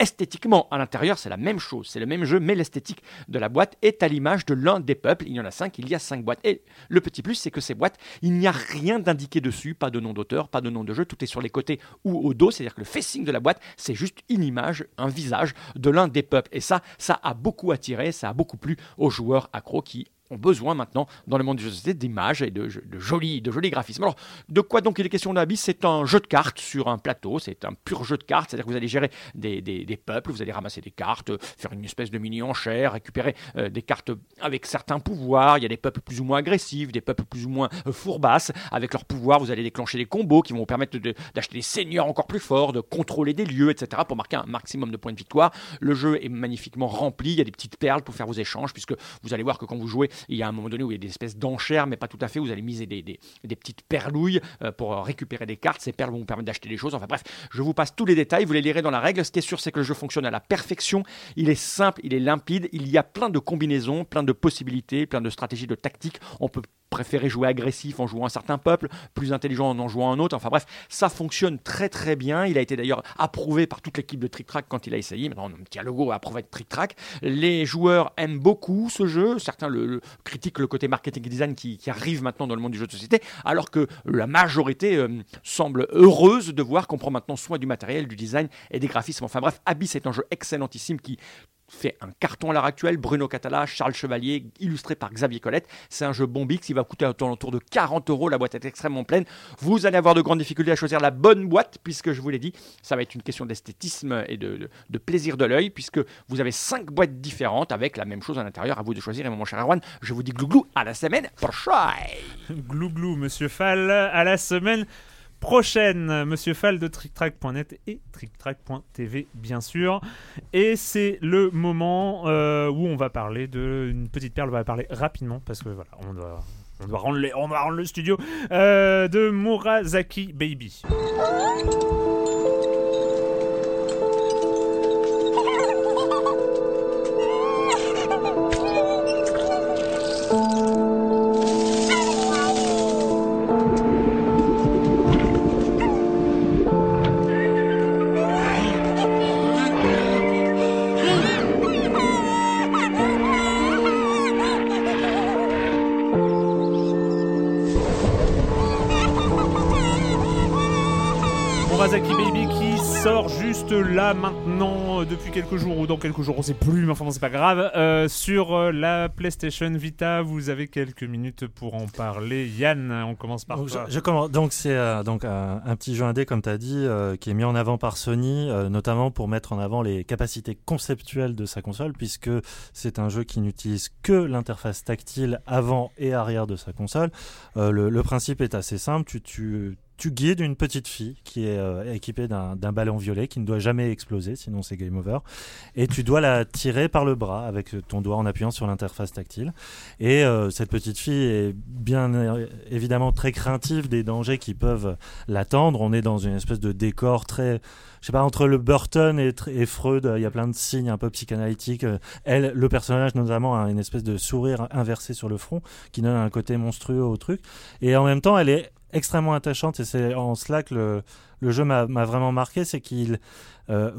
Esthétiquement, à l'intérieur, c'est la même chose, c'est le même jeu, mais l'esthétique de la boîte est à l'image de l'un des peuples. Il y en a cinq, il y a cinq boîtes. Et le petit plus, c'est que ces boîtes, il n'y a rien d'indiqué dessus, pas de nom d'auteur, pas de nom de jeu, tout est sur les côtés ou au dos, c'est-à-dire que le facing de la boîte, c'est juste une image, un visage de l'un des peuples. Et ça, ça a beaucoup attiré, ça a beaucoup plu aux joueurs accros qui ont besoin maintenant, dans le monde du jeu de société, d'images et de, jolis, de jolis graphismes. Alors, de quoi donc il est question d'Abyss C'est un jeu de cartes sur un plateau, c'est un pur jeu de cartes, c'est-à-dire que vous allez gérer des, des, peuples, vous allez ramasser des cartes, faire une espèce de mini-enchère, récupérer euh, des cartes avec certains pouvoirs. Il y a des peuples plus ou moins agressifs, des peuples plus ou moins euh, fourbasses. Avec leurs pouvoirs, vous allez déclencher des combos qui vont vous permettre d'acheter des seigneurs encore plus forts, de contrôler des lieux, etc. pour marquer un maximum de points de victoire. Le jeu est magnifiquement rempli, il y a des petites perles pour faire vos échanges, puisque vous allez voir que quand vous jouez, il y a un moment donné où il y a des espèces d'enchères, mais pas tout à fait, vous allez miser des, des- des petites perlouilles euh, pour euh, récupérer des cartes. Ces perles vont vous permettre d'acheter des choses. Enfin bref, je vous passe tous les détails, vous les lirez dans la règle. Ce qui est sûr, c'est que le jeu fonctionne à la perfection. Il est simple, il est limpide, il y a plein de combinaisons, plein de possibilités, plein de stratégies, de tactiques. On peut préférer jouer agressif en jouant un certain peuple, plus intelligent en en jouant un autre. Enfin bref, ça fonctionne très très bien. Il a été d'ailleurs approuvé par toute l'équipe de Trick Track quand il a essayé. Maintenant, on tient le logo approuvé de Trick Track. Les joueurs aiment beaucoup ce jeu. Certains le critiquent le côté marketing et design qui, qui arrive maintenant dans le monde du jeu de société, alors que la majorité euh, semble heureuse de voir qu'on prend maintenant soin du matériel, du design et des graphismes. Enfin bref, Abyss est un jeu excellentissime qui fait un carton à l'heure actuelle. Bruno Catala, Charles Chevalier, illustré par Xavier Colette. C'est un jeu Bombix, il va coûter autour de 40 euros. La boîte est extrêmement pleine. Vous allez avoir de grandes difficultés à choisir la bonne boîte, puisque je vous l'ai dit, ça va être une question d'esthétisme et de, plaisir de l'œil, puisque vous avez cinq boîtes différentes avec la même chose à l'intérieur. À vous de choisir. Et mon cher Erwan, je vous dis glouglou à la semaine prochaine. Glou glou, Monsieur Fall, à la semaine prochaine. Monsieur Fall de TrickTrack.net et TrickTrack.tv, bien sûr. Et c'est le moment euh, où on va parler d'une petite perle. On va parler rapidement parce que voilà, on doit. On doit, rendre les- on doit rendre le studio euh, de Murasaki Baby. Là maintenant euh, depuis quelques jours ou dans quelques jours, on sait plus, mais enfin bon, c'est pas grave. Euh, sur euh, la PlayStation Vita, vous avez quelques minutes pour en parler. Yann, on commence par Donc, toi. je, je commence. Donc c'est donc un, petit jeu indé comme tu as dit qui est mis en avant par Sony notamment pour mettre en avant les capacités conceptuelles de sa console puisque c'est un jeu qui n'utilise que l'interface tactile avant et arrière de sa console. Le, le principe est assez simple, tu, tu tu guides une petite fille qui est euh, équipée d'un ballon violet qui ne doit jamais exploser, sinon c'est game over. Et tu dois la tirer par le bras avec ton doigt en appuyant sur l'interface tactile. Et euh, cette petite fille est bien euh, évidemment très craintive des dangers qui peuvent l'attendre. On est dans une espèce de décor très, je sais pas, entre le Burton et, et Freud, il y a plein de signes un peu psychanalytiques. Elle, le personnage notamment, a une espèce de sourire inversé sur le front qui donne un côté monstrueux au truc. Et en même temps, elle est extrêmement attachante et c'est en cela que le, jeu m'a m'a vraiment marqué, c'est qu'il euh,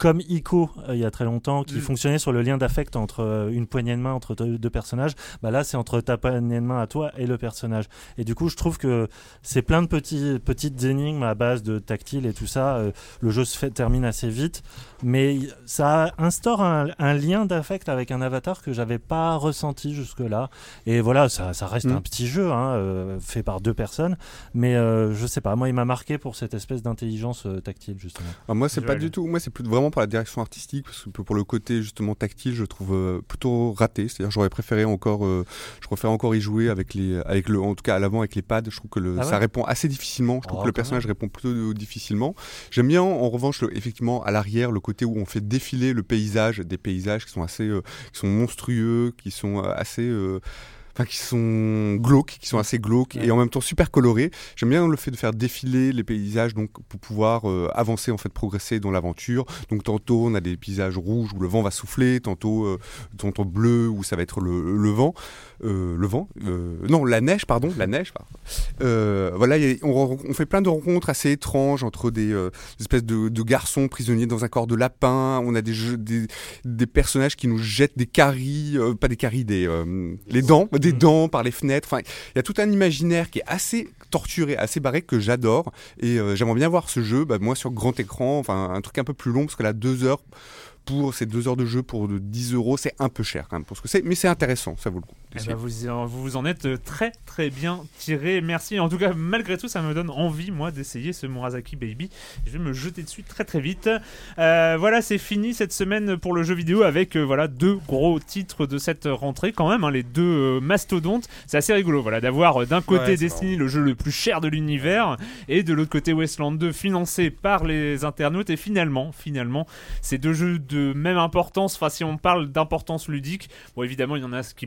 comme Ico euh, il y a très longtemps, qui Mm. fonctionnait sur le lien d'affect entre euh, une poignée de main entre deux, deux personnages, bah là c'est entre ta poignée de main à toi et le personnage. Et du coup, je trouve que c'est plein de petits, petites énigmes à base de tactile et tout ça. euh, le jeu se fait, termine assez vite, mais ça instaure un, un lien d'affect avec un avatar que j'avais pas ressenti jusque-là. Et voilà, ça, ça reste Mm. un petit jeu hein, euh, fait par deux personnes, mais euh, je sais pas, moi il m'a marqué pour cette espèce d'intelligence euh, tactile justement. Ah, moi, c'est pas du tout. Moi, c'est plus vraiment pour la direction artistique, parce que pour le côté justement tactile, je trouve euh, plutôt raté. C'est-à-dire, j'aurais préféré encore, euh, je préfère encore y jouer avec les, avec le, en tout cas à l'avant avec les pads. Je trouve que le, Ah ça répond assez difficilement. Je trouve Oh, que le personnage répond plutôt euh, difficilement. J'aime bien, en revanche, le- effectivement, à l'arrière, le côté où on fait défiler le paysage, des paysages qui sont assez, qui sont monstrueux, qui sont euh, assez. Euh, Enfin, qui sont glauques, qui sont assez glauques et en même temps super colorés. J'aime bien le fait de faire défiler les paysages donc pour pouvoir euh, avancer en fait, progresser dans l'aventure. Donc tantôt on a des paysages rouges où le vent va souffler, tantôt euh, tantôt bleu où ça va être le, le vent, euh, le vent, euh, non la neige pardon, la neige. pardon. Euh, voilà, a- on, fait plein de rencontres assez étranges entre des, euh, des espèces de, de garçons prisonniers dans un corps de lapin. On a des, jeux, des, des personnages qui nous jettent des caries, euh, pas des caries, des euh, les dents, des dents par les fenêtres. Enfin, il y a tout un imaginaire qui est assez torturé, assez barré que j'adore. Et euh, j'aimerais bien voir ce jeu, bah, moi sur grand écran, enfin un truc un peu plus long parce que là deux heures pour ces deux heures de jeu pour de 10 euros, c'est un peu cher quand même pour ce que c'est, mais c'est intéressant, ça vaut le coup. Eh ben, vous, vous en êtes euh, très très bien tiré. Merci. En tout cas, malgré tout, ça me donne envie, moi, d'essayer ce Murasaki Baby. Je vais me jeter dessus très très vite. Euh, voilà, c'est fini cette semaine pour le jeu vidéo avec euh, voilà deux gros titres de cette rentrée quand même, hein, les deux euh, mastodontes. C'est assez rigolo, voilà, d'avoir d'un côté Ouais, Destiny, le jeu le plus cher de l'univers, et de l'autre côté Westland 2, financé par les internautes. Et finalement, finalement, ces deux jeux de même importance. Enfin, si on parle d'importance ludique, bon, évidemment, il y en a qui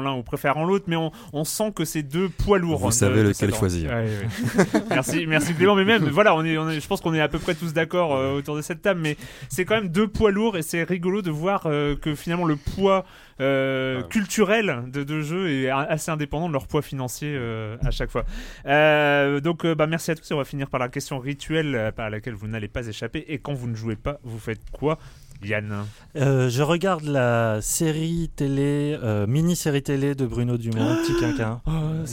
l'un ou préfèrent l'autre, mais on, on sent que c'est deux poids lourds. Vous hein, de- savez de lequel choisir. Ouais, ouais. merci, merci Clément. Mais même, voilà, on est, on est, je pense qu'on est à peu près tous d'accord euh, autour de cette table, mais c'est quand même deux poids lourds et c'est rigolo de voir euh, que finalement le poids euh, Ouais. culturel de deux jeux est assez indépendant de leur poids financier euh, à chaque fois. Euh, donc, euh, bah, merci à tous. Et on va finir par la question rituelle euh, par laquelle vous n'allez pas échapper. Et quand vous ne jouez pas, vous faites quoi? Yann Euh, je regarde la série télé, euh, mini-série télé de Bruno Dumont, Petit Quinquin, Oh,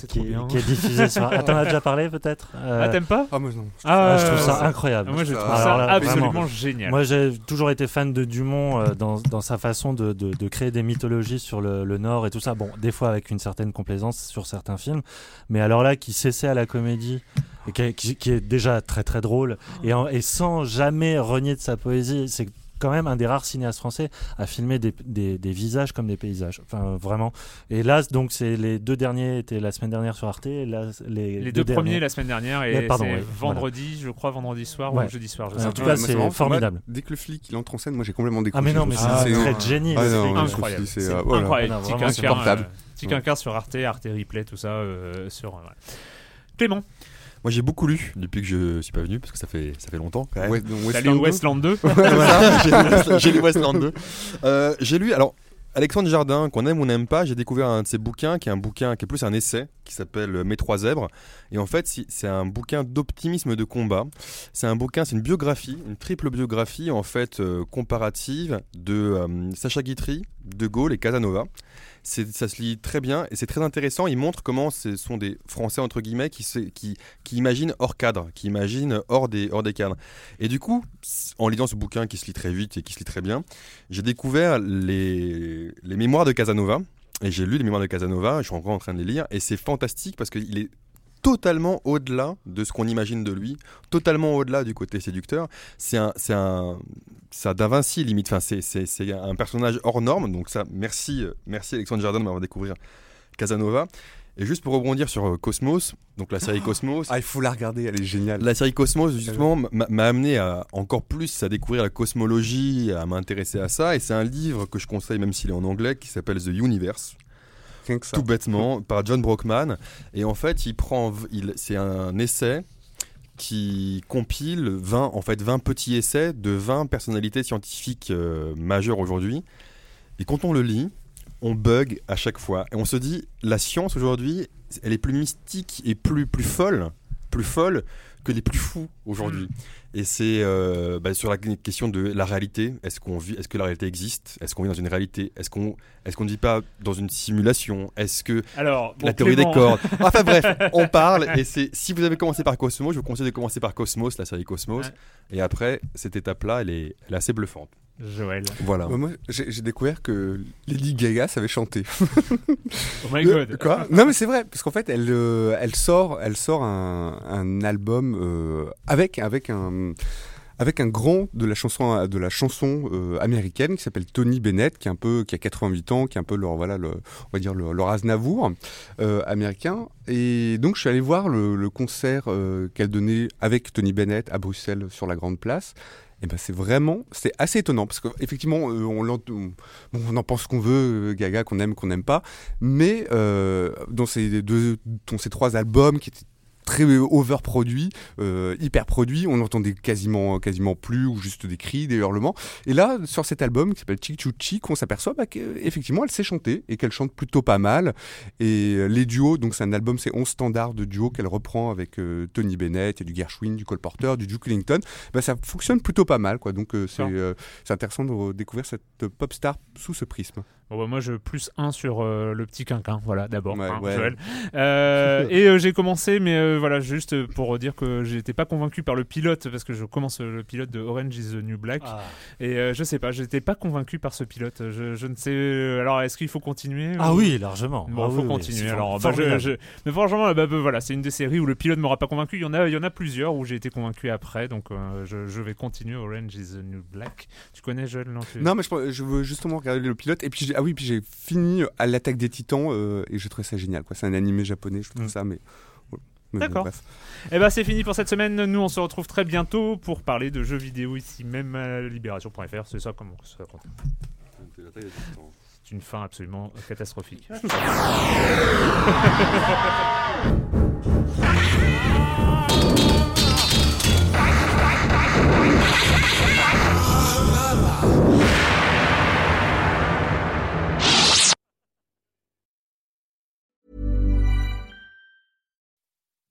qui, qui est diffusée sur. Ah, t'en as déjà parlé peut-être? Euh, Ah, t'aimes pas? Ah, moi non. ah, ah, Je trouve ça euh, incroyable. Moi, je trouve Alors ça là, absolument vraiment. génial. Moi, j'ai toujours été fan de Dumont euh, dans, dans sa façon de, de, de créer des mythologies sur le, le Nord et tout ça. Bon, des fois avec une certaine complaisance sur certains films, mais alors là, qui s'essaie à la comédie qui, est- qui- qui est déjà très très drôle et, en- et sans jamais renier de sa poésie, c'est quand même un des rares cinéastes français à filmer des, des, des visages comme des paysages. Enfin, vraiment. Et là, donc, c'est les deux derniers étaient la semaine dernière sur Arte. Là, les, Les deux, premiers derniers- la semaine dernière et Ouais, pardon, c'est ouais, vendredi, je crois, vendredi soir Ouais. ou jeudi soir. Je en tout cas, c'est formidable. moi, dès que le flic il entre en scène, moi j'ai complètement décroché. Ah, mais non, mais Je c'est de génie. Ah, incroyable. c'est, euh, incroyable. Petit euh, Petit quinquin sur Arte, Arte Replay, tout ça euh, sur. voilà. Clément, Moi j'ai beaucoup lu depuis que je suis pas venu parce que ça fait ça fait longtemps quand même. Ouais, donc, t'as lu Westland 2. Westland 2 Voilà, j'ai lu Westland 2. Euh, j'ai lu alors Alexandre Jardin, qu'on aime ou n'aime pas, j'ai découvert un de ses bouquins qui est un bouquin qui est plus un essai qui s'appelle Mes trois zèbres. Et en fait, c'est un bouquin d'optimisme de combat. C'est un bouquin, c'est une biographie, une triple biographie en fait euh, comparative de euh, Sacha Guitry, De Gaulle et Casanova. Ça se lit très bien et c'est très intéressant. Il montre comment ce sont des Français entre guillemets qui, imaginent hors cadre, qui imaginent hors des, cadres. Et du coup, en lisant ce bouquin qui se lit très vite et qui se lit très bien, j'ai découvert les, les mémoires de Casanova. Et j'ai lu les mémoires de Casanova, je suis encore en train de les lire, et c'est fantastique parce qu'il est totalement au-delà de ce qu'on imagine de lui, totalement au-delà du côté séducteur. C'est un, c'est un, un Da Vinci limite. Enfin, c'est, c'est, c'est un personnage hors norme. Donc ça, merci, merci Alexandre Jardin de m'avoir découvert Casanova. Et juste pour rebondir sur euh, Cosmos, donc la série Cosmos. Ah, il faut la regarder, elle est géniale. La série Cosmos, justement, m'a m'a amené à encore plus à découvrir la cosmologie, à m'intéresser à ça. Et c'est un livre que je conseille, même s'il est en anglais, qui s'appelle The Universe Tout bêtement, par John Brockman. Et en fait, il prend, il, c'est un essai qui compile 20, en fait, 20 petits essais de 20 personnalités scientifiques euh, majeures aujourd'hui. Et quand on le lit, on bug à chaque fois. Et on se dit, la science aujourd'hui, elle est plus mystique et plus, plus folle, plus folle que les plus fous aujourd'hui. Et c'est euh, bah, sur la question de la réalité. Est-ce qu'on vit, est-ce que la réalité existe? Est-ce qu'on vit dans une réalité? Est-ce qu'on, est-ce qu'on ne vit pas dans une simulation? Est-ce que Alors, bon, la théorie Clément, des cordes? Enfin bref, on parle. Et c'est si vous avez commencé par Cosmos, je vous conseille de commencer par Cosmos, la série Cosmos. Ouais. Et après, cette étape-là, elle est, elle est assez bluffante. Joël. Voilà. Bah, moi, j'ai j'ai découvert que Lady Gaga savait chanter. Oh my god. Quoi? Non mais c'est vrai parce qu'en fait elle euh, elle sort elle sort un, un album euh, avec avec un avec un grand de la chanson de la chanson euh, américaine qui s'appelle Tony Bennett qui est un peu qui a 88 ans qui est un peu leur voilà le, on va dire le, leur Aznavour euh, américain et donc je suis allé voir le, le concert euh, qu'elle donnait avec Tony Bennett à Bruxelles sur la grande place et ben c'est vraiment c'est assez étonnant parce qu'effectivement euh, on, en pense qu'on veut euh, Gaga qu'on aime qu'on n'aime pas mais euh, dans ces deux dans ces trois albums qui étaient très overproduits, euh, hyper produits, on entendait quasiment quasiment plus ou juste des cris, des hurlements. Et là, sur cet album qui s'appelle Chick Chou Chick, on s'aperçoit bah, qu'effectivement elle sait chanter et qu'elle chante plutôt pas mal. Et euh, les duos, donc c'est un album, c'est 11 standards de duos qu'elle reprend avec euh, Tony Bennett et du Gershwin, du Cole Porter, du Duke Ellington. Bah, ça fonctionne plutôt pas mal, quoi. Donc euh, c'est intéressant de découvrir cette pop star sous ce prisme. Bon, bah, moi, je plus 1 sur euh, le petit quinquin, voilà, d'abord, Ouais, hein, ouais. Joël. Euh, et euh, j'ai commencé, mais euh, voilà, juste pour dire que j'étais pas convaincu par le pilote, parce que je commence le pilote de Orange is the New Black. Ah. Et euh, je sais pas, j'étais pas convaincu par ce pilote. Je, je ne sais. Alors, est-ce qu'il faut continuer Ah ou- oui, largement. Bon, Ah faut oui, continuer. alors, bah, je- formidable. je- mais franchement, bah, bah, voilà, c'est une des séries où le pilote m'aura pas convaincu. Il y en a, il y en a plusieurs où j'ai été convaincu après, donc euh, je, je vais continuer. Orange is the New Black. Tu connais Joël non, tu- Non, mais je, je veux justement regarder le pilote. Et puis, j'ai- ah oui, puis j'ai fini à l'attaque des titans euh, et j'ai trouvé ça génial. quoi. C'est un animé japonais, je trouve Mm. ça, mais. voilà. Mais bon, D'accord. bref. Eh ben c'est fini pour cette semaine. Nous on se retrouve très bientôt pour parler de jeux vidéo ici même à libération.fr. C'est ça comment ça compte. C'est une fin absolument catastrophique.